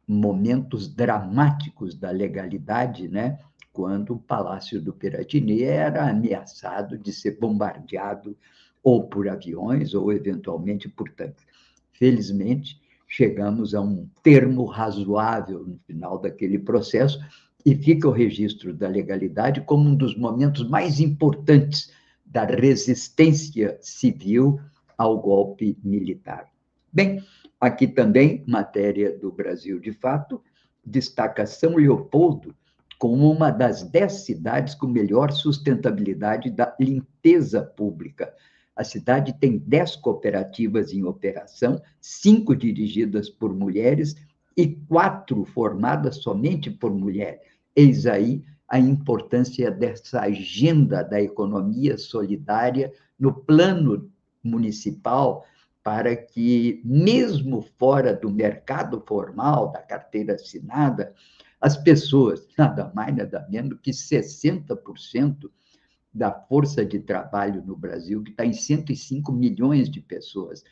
S1: momentos dramáticos da legalidade, né? Quando o Palácio do Piratini era ameaçado de ser bombardeado ou por aviões ou eventualmente por tanques. Felizmente, chegamos a um termo razoável no final daquele processo e fica o registro da legalidade como um dos momentos mais importantes da resistência civil ao golpe militar. Bem, aqui também, matéria do Brasil de fato, destaca São Leopoldo como uma das dez cidades com melhor sustentabilidade da limpeza pública. A cidade tem 10 cooperativas em operação, cinco dirigidas por mulheres e quatro formadas somente por mulheres. Eis aí a importância dessa agenda da economia solidária no plano municipal, para que, mesmo fora do mercado formal, da carteira assinada, as pessoas, nada mais, nada menos que 60% da força de trabalho no Brasil, que está em 105 milhões de pessoas,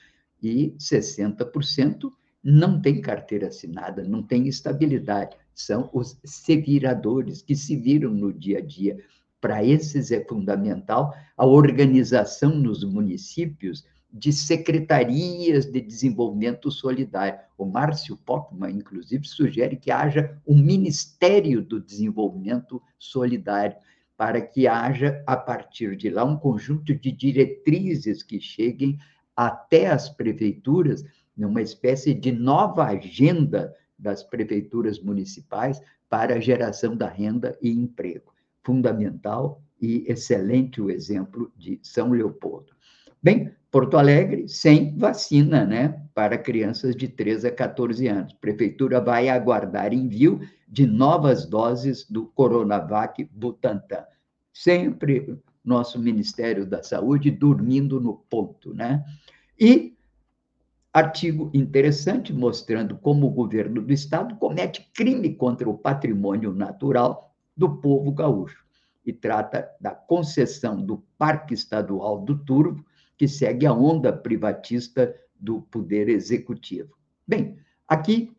S1: e 60% não tem carteira assinada, não tem estabilidade. São os seviradores que se viram no dia a dia. Para esses é fundamental a organização nos municípios de secretarias de desenvolvimento solidário. O Márcio Pockmann, inclusive, sugere que haja um Ministério do Desenvolvimento Solidário, para que haja, a partir de lá, um conjunto de diretrizes que cheguem até as prefeituras, numa espécie de nova agenda das prefeituras municipais para a geração da renda e emprego. Fundamental e excelente o exemplo de São Leopoldo. Bem, Porto Alegre sem vacina, né, para crianças de 13 a 14 anos. Prefeitura vai aguardar envio de novas doses do Coronavac Butantan. Sempre nosso Ministério da Saúde dormindo no ponto, né? E artigo interessante mostrando como o governo do estado comete crime contra o patrimônio natural do povo gaúcho e trata da concessão do Parque Estadual do Turvo que segue a onda privatista do poder executivo. Bem, aqui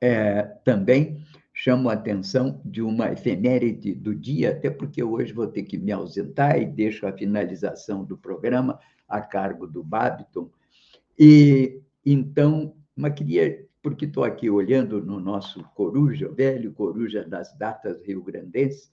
S1: é, também chamo a atenção de uma efeméride do dia, até porque hoje vou ter que me ausentar e deixo a finalização do programa a cargo do Babiton. E então, mas queria, porque estou aqui olhando no nosso Coruja, velho Coruja das datas rio-grandenses,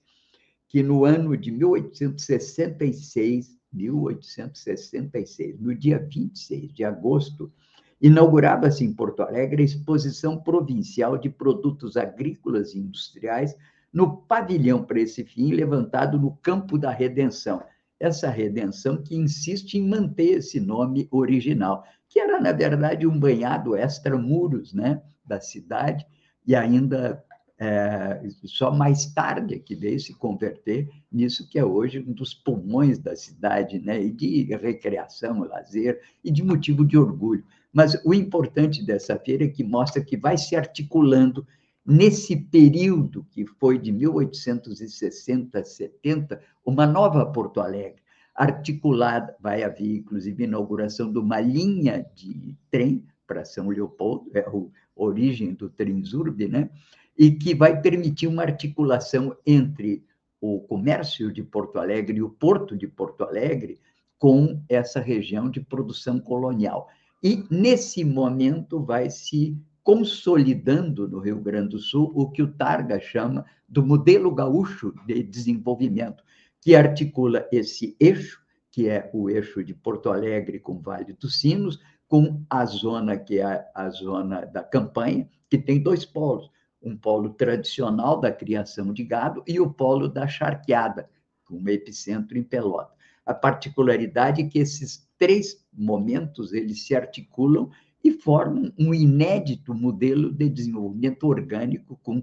S1: que no ano de 1866 1866, no dia 26 de agosto, inaugurava-se em Porto Alegre a Exposição Provincial de Produtos Agrícolas e Industriais, no pavilhão para esse fim, levantado no Campo da Redenção. Essa redenção que insiste em manter esse nome original, que era, na verdade, um banhado extramuros né, da cidade, e ainda é, só mais tarde é que veio se converter nisso que é hoje um dos pulmões da cidade, né? E de recreação, lazer e de motivo de orgulho. Mas o importante dessa feira é que mostra que vai se articulando nesse período que foi de 1860 a 70, uma nova Porto Alegre, articulada, vai haver inclusive inauguração de uma linha de trem para São Leopoldo, é a origem do Transurb, né? E que vai permitir uma articulação entre o comércio de Porto Alegre e o porto de Porto Alegre com essa região de produção colonial. E, nesse momento, vai se consolidando no Rio Grande do Sul o que o Targa chama do modelo gaúcho de desenvolvimento, que articula esse eixo, que é o eixo de Porto Alegre com Vale dos Sinos, com a zona que é a zona da campanha, que tem dois polos, um polo tradicional da criação de gado e o polo da charqueada, com epicentro em Pelota. A particularidade é que esses três momentos eles se articulam e formam um inédito modelo de desenvolvimento orgânico com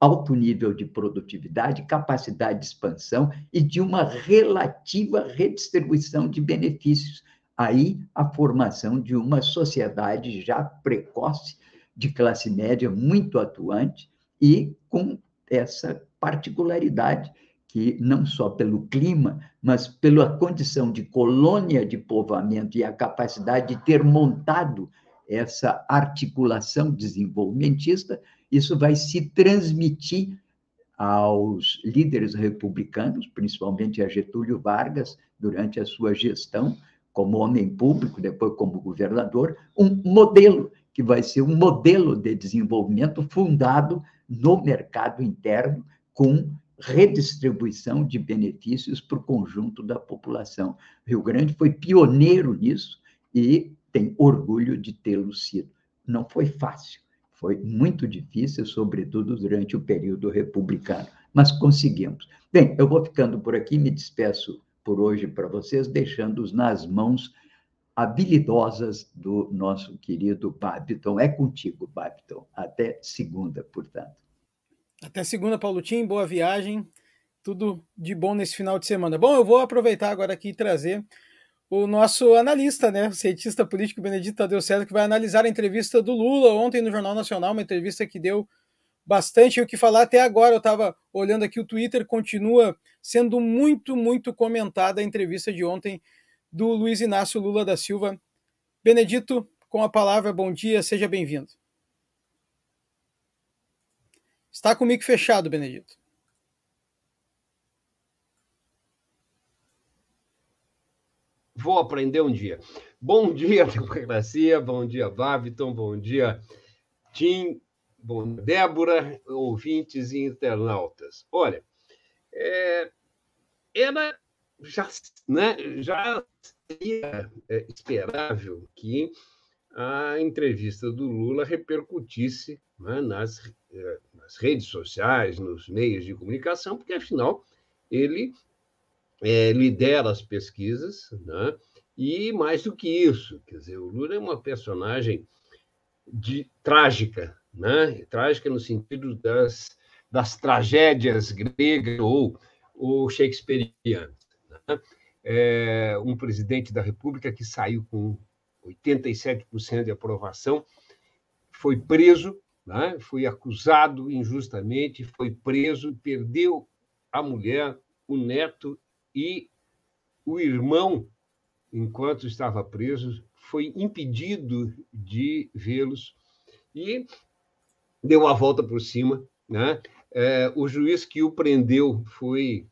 S1: alto nível de produtividade, capacidade de expansão e de uma relativa redistribuição de benefícios. Aí a formação de uma sociedade já precoce de classe média muito atuante e com essa particularidade que não só pelo clima, mas pela condição de colônia de povoamento e a capacidade de ter montado essa articulação desenvolvimentista, isso vai se transmitir aos líderes republicanos, principalmente a Getúlio Vargas, durante a sua gestão como homem público, depois como governador, um modelo que vai ser um modelo de desenvolvimento fundado no mercado interno, com redistribuição de benefícios para o conjunto da população. Rio Grande foi pioneiro nisso e tem orgulho de tê-lo sido. Não foi fácil, foi muito difícil, sobretudo durante o período republicano, mas conseguimos. Bem, eu vou ficando por aqui, me despeço por hoje para vocês, deixando-os nas mãos habilidosas do nosso querido Babiton. É contigo, Babiton. Até segunda, portanto.
S2: Até segunda, Paulo Tim. Boa viagem. Tudo de bom nesse final de semana. Bom, eu vou aproveitar agora aqui e trazer o nosso analista, né, o cientista político Benedito Tadeu César, que vai analisar a entrevista do Lula ontem no Jornal Nacional, uma entrevista que deu bastante o que falar até agora. Eu estava olhando aqui o Twitter, continua sendo muito, muito comentada a entrevista de ontem do Luiz Inácio Lula da Silva. Benedito, com a palavra, bom dia, seja bem-vindo. Está com o mic fechado, Benedito.
S4: Vou aprender um dia. Bom dia, democracia, bom dia, Babiton, bom dia, Tim, bom Débora, ouvintes e internautas. Olha, é, era já, né, já seria é, esperável que a entrevista do Lula repercutisse né, nas, é, nas redes sociais, nos meios de comunicação, porque, afinal, ele é, lidera as pesquisas, né, e mais do que isso, quer dizer, o Lula é uma personagem de, trágica, né, trágica no sentido das, das tragédias gregas ou, ou shakespearianas é, um presidente da República que saiu com 87% de aprovação, foi preso, né? foi acusado injustamente, foi preso, perdeu a mulher, o neto e o irmão, enquanto estava preso, foi impedido de vê-los e deu a volta por cima. Né? É, o juiz que o prendeu foi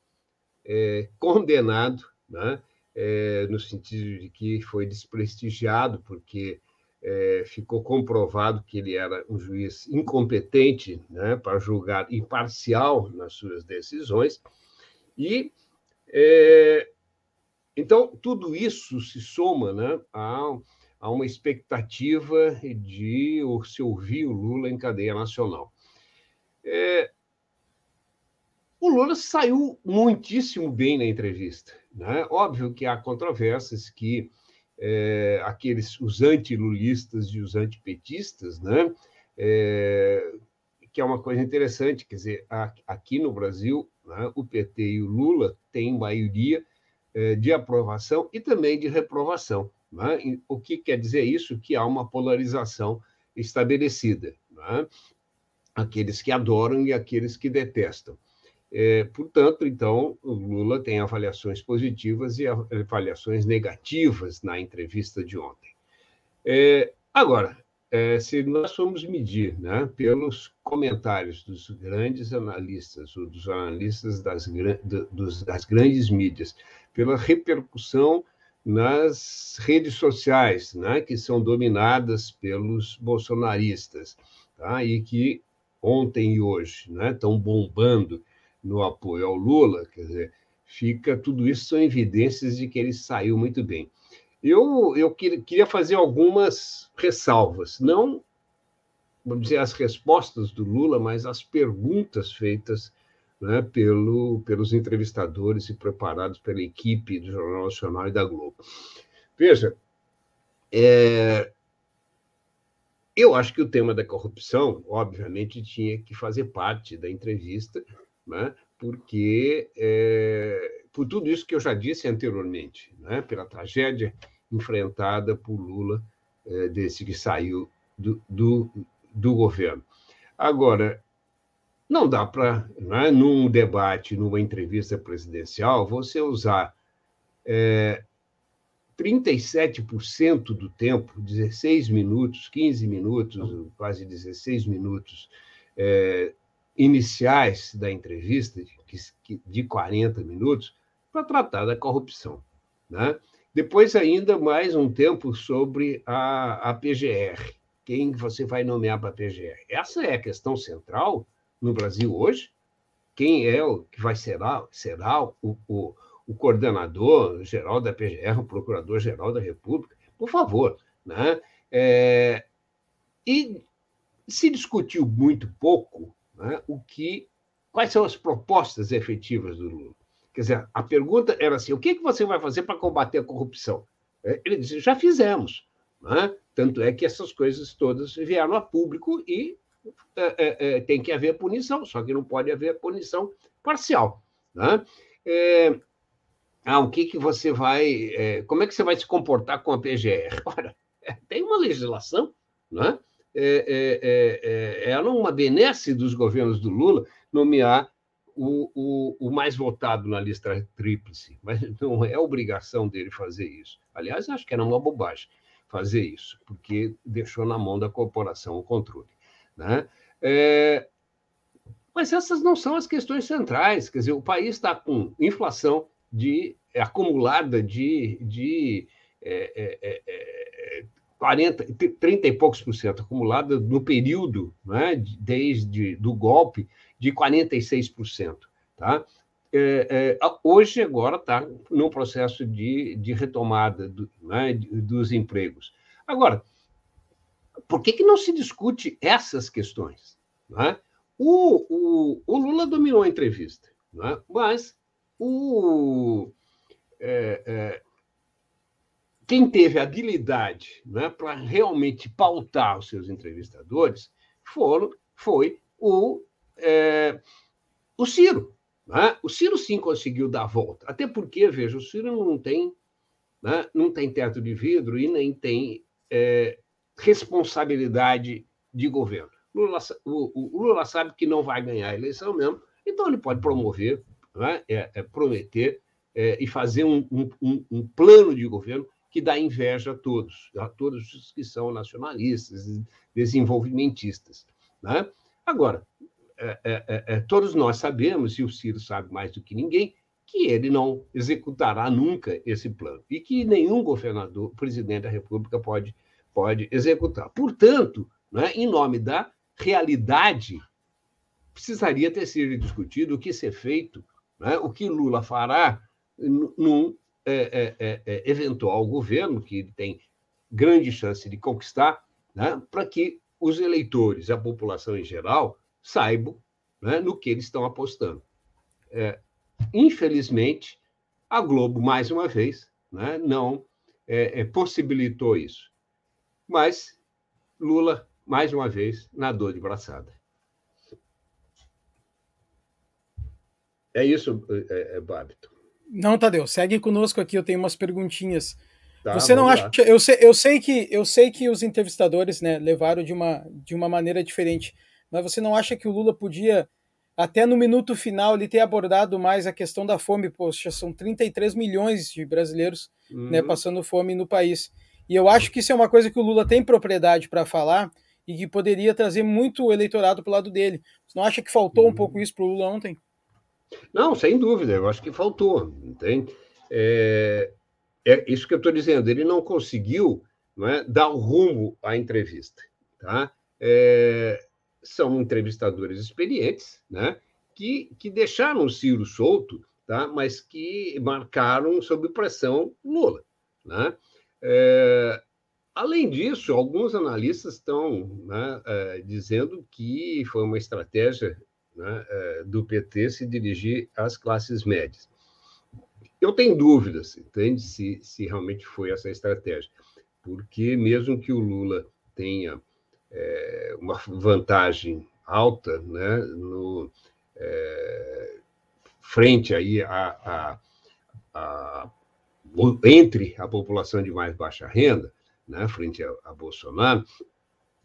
S4: é, condenado, né? É, no sentido de que foi desprestigiado, porque é, ficou comprovado que ele era um juiz incompetente né, para julgar imparcial nas suas decisões. E é, então tudo isso se soma né, a, a uma expectativa de se ouvir o Lula em cadeia nacional. É, o Lula saiu muitíssimo bem na entrevista. Né? Óbvio que há controvérsias que é, aqueles os antilulistas e os antipetistas, né? É, que é uma coisa interessante, quer dizer, aqui no Brasil, né, o PT e o Lula têm maioria é, de aprovação e também de reprovação. Né? O que quer dizer isso? Que há uma polarização estabelecida. Né? Aqueles que adoram e aqueles que detestam. É, portanto, então, o Lula tem avaliações positivas e avaliações negativas na entrevista de ontem. É, agora, é, se nós formos medir né, pelos comentários dos grandes analistas, ou dos analistas das, dos, das grandes mídias, pela repercussão nas redes sociais, né, que são dominadas pelos bolsonaristas, tá, e que ontem e hoje né, estão bombando no apoio ao Lula, quer dizer, fica tudo isso são evidências de que ele saiu muito bem. Eu, eu queria fazer algumas ressalvas, não, vamos dizer, as respostas do Lula, mas as perguntas feitas né, pelo, pelos entrevistadores e preparados pela equipe do Jornal Nacional e da Globo. Veja, é, eu acho que o tema da corrupção, obviamente, tinha que fazer parte da entrevista, né? porque, é, por tudo isso que eu já disse anteriormente, né? pela tragédia enfrentada por Lula é, desde que saiu do, do, do governo. Agora, não dá para, né, num debate, numa entrevista presidencial, você usar é, 37% do tempo, 16 minutos, 15 minutos, quase 16 minutos, é, iniciais da entrevista, de 40 minutos, para tratar da corrupção. Né? Depois, ainda mais um tempo sobre a, a PGR. Quem você vai nomear para a PGR? Essa é a questão central no Brasil hoje. Quem é o que vai ser, será o, o, o coordenador geral da PGR, o procurador-geral da República? Por favor. Né? É, e se discutiu muito pouco né, o que, quais são as propostas efetivas do Lula. Quer dizer, a pergunta era assim: o que, que você vai fazer para combater a corrupção? É, ele disse: já fizemos. Né? Tanto é que essas coisas todas vieram a público e é, é, é, tem que haver punição, só que não pode haver punição parcial. Né? É, ah, o que, que você vai. É, como é que você vai se comportar com a PGR? <laughs> Ora, tem uma legislação, né? É, é, é, uma benesse dos governos do Lula nomear o, o, o, mais votado na lista tríplice, mas não é obrigação dele fazer isso. Aliás, acho que era uma bobagem fazer isso, porque deixou na mão da corporação o controle. Né? É, mas essas não são as questões centrais. Quer dizer, o país está com inflação de, acumulada de, de é, é, 40, é, 30 e poucos por cento acumulada no período, né, desde do golpe, de 46%. Tá? É, é, hoje, agora, está no processo de, de retomada do, né, dos empregos. Agora, por que, que não se discute essas questões? Né? O, o, o, Lula dominou a entrevista, né? mas o, é, é, quem teve habilidade né, para realmente pautar os seus entrevistadores foi o, é, o Ciro. Né? O Ciro sim conseguiu dar a volta, até porque, veja, o Ciro não tem, né, não tem teto de vidro e nem tem é, responsabilidade de governo. Lula, o, o, Lula sabe que não vai ganhar a eleição mesmo, então ele pode promover, né, é, é prometer é, e fazer um, um, um, plano de governo que dá inveja a todos, a todos os que são nacionalistas, desenvolvimentistas. Né? Agora, é, é, é, é, todos nós sabemos, e o Ciro sabe mais do que ninguém, que ele não executará nunca esse plano e que nenhum governador, presidente da República pode, pode executar. Portanto, né, em nome da realidade, precisaria ter sido discutido o que ser feito, né, o que Lula fará num é, é, é, eventual governo que ele tem grande chance de conquistar, né, para que os eleitores, a população em geral, saibam né, no que eles estão apostando. É, infelizmente, a Globo, mais uma vez, né, não é, é, possibilitou isso. Mas Lula, mais uma vez, nadou de braçada. É isso, é, é, Babito.
S2: Não, Tadeu, segue conosco aqui, eu tenho umas perguntinhas. Tá, Você não acha. Eu sei, eu sei que eu sei que os entrevistadores né, levaram de uma, de uma maneira diferente. Mas você não acha que o Lula podia, até no minuto final, ele ter abordado mais a questão da fome? Poxa, são 33 milhões de brasileiros né, uhum. né, passando fome no país. E eu acho que isso é uma coisa que o Lula tem propriedade para falar e que poderia trazer muito eleitorado para o lado dele. Você não acha que faltou uhum. um pouco isso para o Lula ontem?
S4: Não, sem dúvida, eu acho que faltou. Entende? É, é isso que eu estou dizendo, ele não conseguiu não é, dar o rumo à entrevista. Tá? É, são entrevistadores experientes, né? que, que deixaram o Ciro solto, tá? mas que marcaram sob pressão Lula. Né? É, além disso, alguns analistas estão né, é, dizendo que foi uma estratégia né, é, do PT se dirigir às classes médias. Eu tenho dúvidas, entende, se, se realmente foi essa estratégia, porque mesmo que o Lula tenha é, uma vantagem alta né, no, é, frente aí a, a, a, entre a população de mais baixa renda, né, frente a, a Bolsonaro,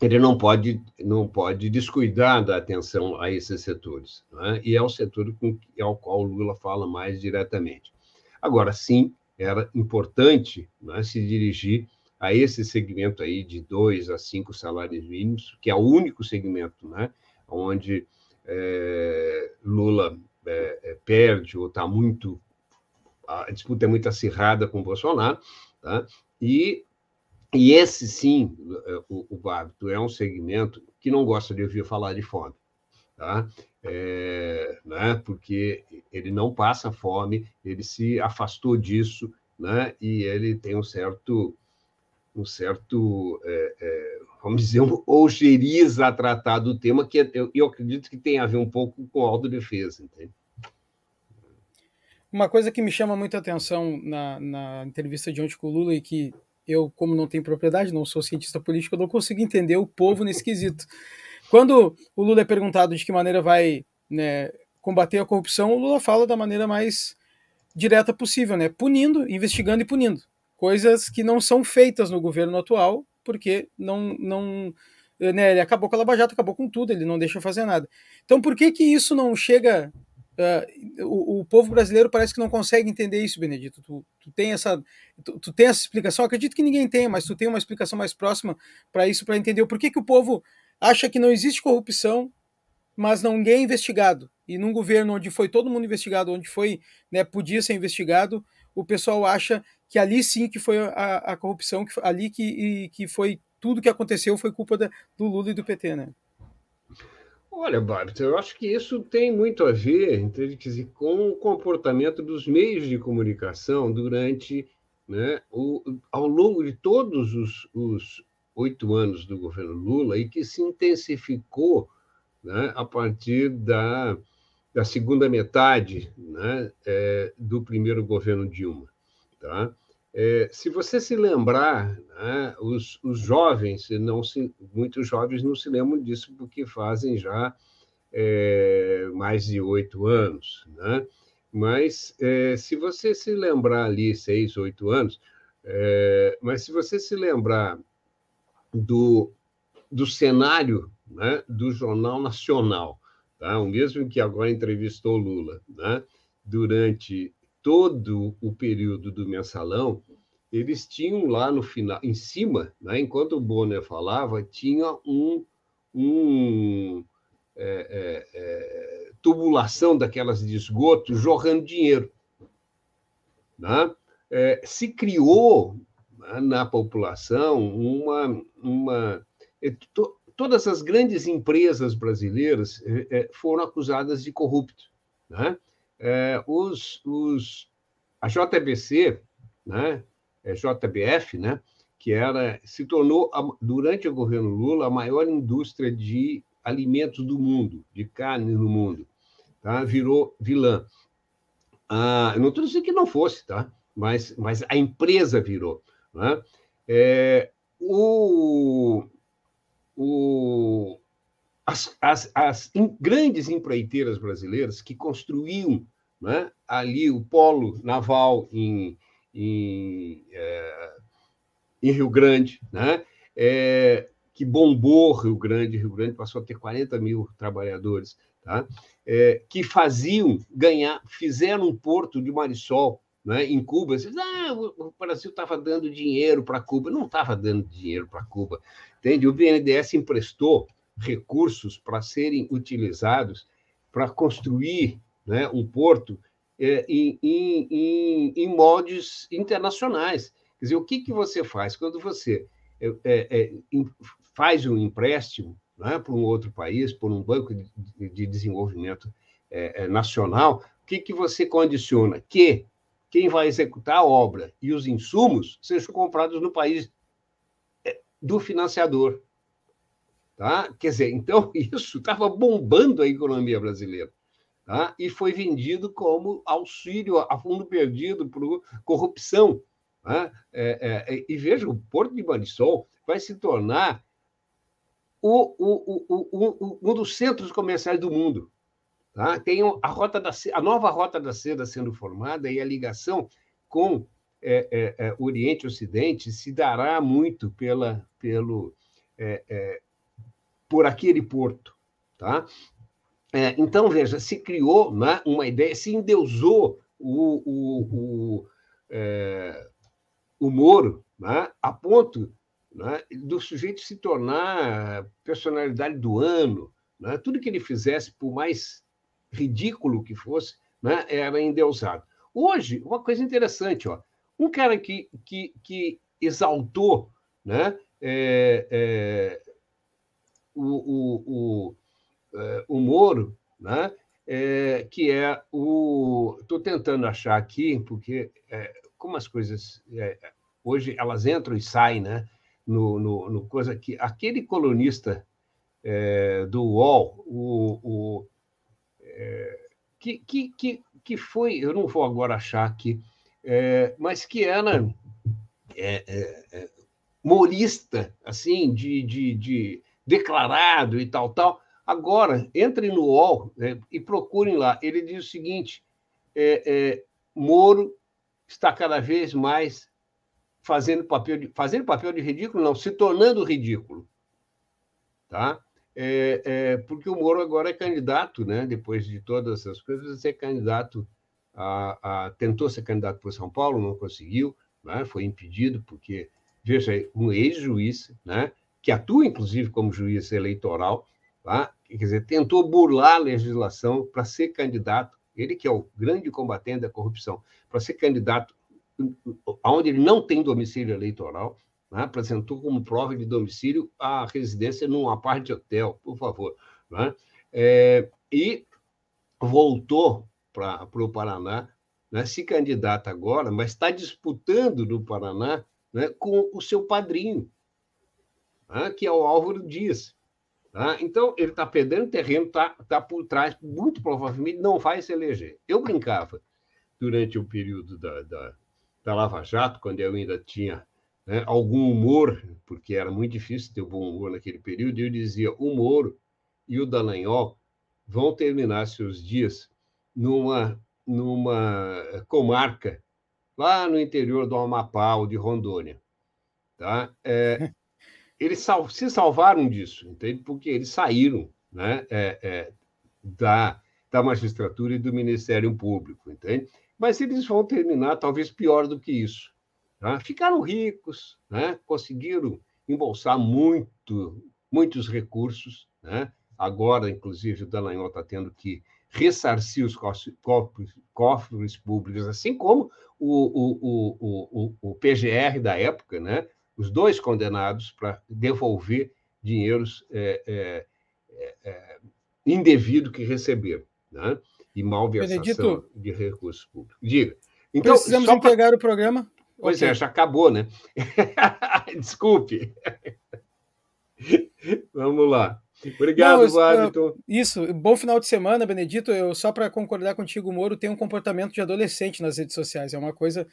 S4: ele não pode, não pode descuidar da atenção a esses setores. Né? E é o setor com, ao qual o Lula fala mais diretamente. Agora, sim, era importante né, se dirigir a esse segmento aí de dois a cinco salários mínimos, que é o único segmento né, onde é, Lula é, é perde ou está muito. A disputa é muito acirrada com Bolsonaro, tá? e, e esse sim, o, o Bábito, é um segmento que não gosta de ouvir falar de fome. Tá? É, né? Porque ele não passa fome, ele se afastou disso, né? e ele tem um certo um certo, é, é, vamos dizer, um ojeriza a tratar do tema, que eu, eu, acredito que tem a ver um pouco com autodefesa, entende?
S2: uma coisa que me chama muita atenção na, na entrevista de ontem com o Lula e que eu, como não tenho propriedade, não sou cientista político, eu não consigo entender o povo nesse quesito. Quando o Lula é perguntado de que maneira vai né, combater a corrupção, o Lula fala da maneira mais direta possível, né? Punindo, investigando e punindo. Coisas que não são feitas no governo atual, porque não, não né, ele acabou com a Lava Jato, acabou com tudo, ele não deixa fazer nada. Então, por que que isso não chega Uh, o, o, povo brasileiro parece que não consegue entender isso, Benedito. Tu, tu tem essa, tu, tu, tem essa explicação. Acredito que ninguém tenha, mas tu tem uma explicação mais próxima para isso, para entender o porquê que o povo acha que não existe corrupção, mas ninguém é investigado. E num governo onde foi todo mundo investigado, onde foi, né, podia ser investigado, o pessoal acha que ali sim que foi a, a corrupção, que ali que, e, que foi tudo que aconteceu foi culpa da, do Lula e do PT, né?
S4: Olha, Bart, eu acho que isso tem muito a ver entende, dizer, com o comportamento dos meios de comunicação durante, né, o, ao longo de todos os, os oito anos do governo Lula e que se intensificou né, a partir da, da segunda metade né, é, do primeiro governo Dilma. Tá? É, se você se lembrar, né, os, os, jovens, não se, muitos jovens não se lembram disso porque fazem já é, mais de oito anos, né? Mas é, se você se lembrar ali, seis, oito anos, é, mas se você se lembrar do, do cenário né, do Jornal Nacional, tá? o mesmo que agora entrevistou Lula, né? durante todo o período do mensalão, eles tinham lá no final, em cima, né, enquanto o Bonner falava, tinha um, um é, é, é, tubulação daquelas de esgoto jorrando dinheiro. Né? É, se criou né, na população uma. uma é, to, todas as grandes empresas brasileiras é, foram acusadas de corrupto. Né? É, os, os, a JBC, né, é JBF, né, que era, se tornou, durante o governo Lula, a maior indústria de alimentos do mundo, de carne no mundo. Tá? Virou vilã. Ah, não estou dizendo que não fosse, tá? mas, mas a empresa virou. Né? É, o, o, as, as, as grandes empreiteiras brasileiras que construíam né, ali o polo naval em, em, é, em Rio Grande, né, é, que bombou Rio Grande, Rio Grande passou a ter 40 mil trabalhadores, tá, é, que faziam ganhar, fizeram um porto de Marisol né, em Cuba. Você diz, ah, o Brasil estava dando dinheiro para Cuba. Não estava dando dinheiro para Cuba. Entende? O BNDES emprestou recursos para serem utilizados para construir né, um porto é, em, em, em, moldes internacionais. Quer dizer, o que, que você faz quando você é, é, é faz um empréstimo né, para um outro país, por um banco de, de desenvolvimento é, é, nacional? O que, que você condiciona? Que quem vai executar a obra e os insumos sejam comprados no país do financiador. Tá? Quer dizer, então <laughs> isso estava bombando a economia brasileira. Tá? E foi vendido como auxílio a fundo perdido por corrupção. Tá? É, é, e veja, o Porto de Marisol vai se tornar o, o, o, um dos centros comerciais do mundo. Tá? Tem a, rota da, a nova Rota da Seda sendo formada e a ligação com é, é, é, Oriente e Ocidente se dará muito pela, pelo, é, é, por aquele porto. Tá? É, então, veja, se criou né, uma ideia, se endeusou o, o, o, é, o Moro né, a ponto né, do sujeito se tornar personalidade do ano. Né, tudo que ele fizesse, por mais ridículo que fosse, né, era endeusado. Hoje, uma coisa interessante, ó, um cara que, que, que exaltou né, é, é, o, o, o, é, o Moro, né? É, que é o. Estou tentando achar aqui, porque é, como as coisas é, hoje elas entram e saem, né? No, no, no coisa que aquele colunista do UOL, o, o que, que, que, que foi, eu não vou agora achar aqui, mas que era é morista, assim, de, de, de, declarado e tal, tal. Agora, entrem no UOL né, e procurem lá. Ele diz o seguinte: é, Moro está cada vez mais fazendo papel de, fazendo papel de ridículo, não, se tornando ridículo. Tá? É, é, porque o Moro agora é candidato, né? depois de todas essas coisas, ser candidato a, a tentou ser candidato por São Paulo, não conseguiu, né? foi impedido, porque, veja, um ex-juiz, né? Que atua, inclusive, como juiz eleitoral, tá? quer dizer, tentou burlar a legislação para ser candidato, ele que é o grande combatente da corrupção, para ser candidato onde ele não tem domicílio eleitoral, né? apresentou como prova de domicílio a residência num apart hotel, por favor. Né? É, e voltou para o Paraná, né? se candidata agora, mas está disputando no Paraná né? com o seu padrinho, né? que é o Álvaro Dias. Tá? Então, ele está perdendo terreno, está tá por trás, muito provavelmente não vai se eleger. Eu brincava durante o período da, da da Lava Jato, quando eu ainda tinha né, algum humor, porque era muito difícil ter bom humor naquele período, eu dizia: o Moro e o Dallagnol vão terminar seus dias numa, numa comarca lá no interior do Amapá ou de Rondônia. Tá? É, <laughs> eles sal se salvaram disso, entende? porque eles saíram né, é, é, da, da magistratura e do Ministério Público. Entende? mas eles vão terminar talvez pior do que isso. Tá? Ficaram ricos, né? conseguiram embolsar muito, muitos recursos. Né? Agora, inclusive, o Dallagnol está tendo que ressarcir os cofres, cofres públicos, assim como o, o, o, o, PGR da época, né? Os dois condenados para devolver dinheiros é, é, é, é indevido que receberam. Né? e malversação Benedito, de recursos públicos. Diga.
S2: Então, precisamos pra... entregar o programa.
S4: Pois okay. é, já acabou, né? <laughs> Desculpe. Vamos lá. Obrigado, Wellington.
S2: Isso, bom final de semana, Benedito. Eu só para concordar contigo, o Moro tem um comportamento de adolescente nas redes sociais. É uma coisa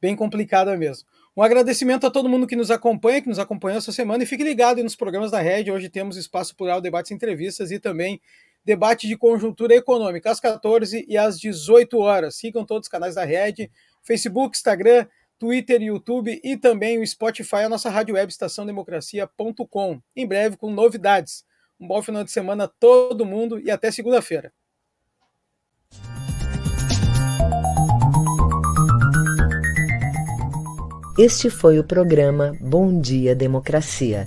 S2: bem complicada mesmo. Um agradecimento a todo mundo que nos acompanha, que nos acompanhou essa semana e fique ligado nos programas da Rede. Hoje temos espaço plural, debates, entrevistas e também debate de conjuntura econômica, às 14 e às 18 horas. Sigam todos os canais da Rede, Facebook, Instagram, Twitter, YouTube e também o Spotify, a nossa rádio web estaçãodemocracia.com. Em breve com novidades. Um bom final de semana a todo mundo e até segunda-feira.
S5: Este foi o programa Bom Dia Democracia.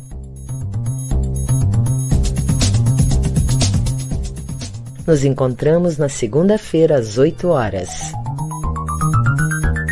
S5: Nos encontramos na segunda-feira às 8 horas.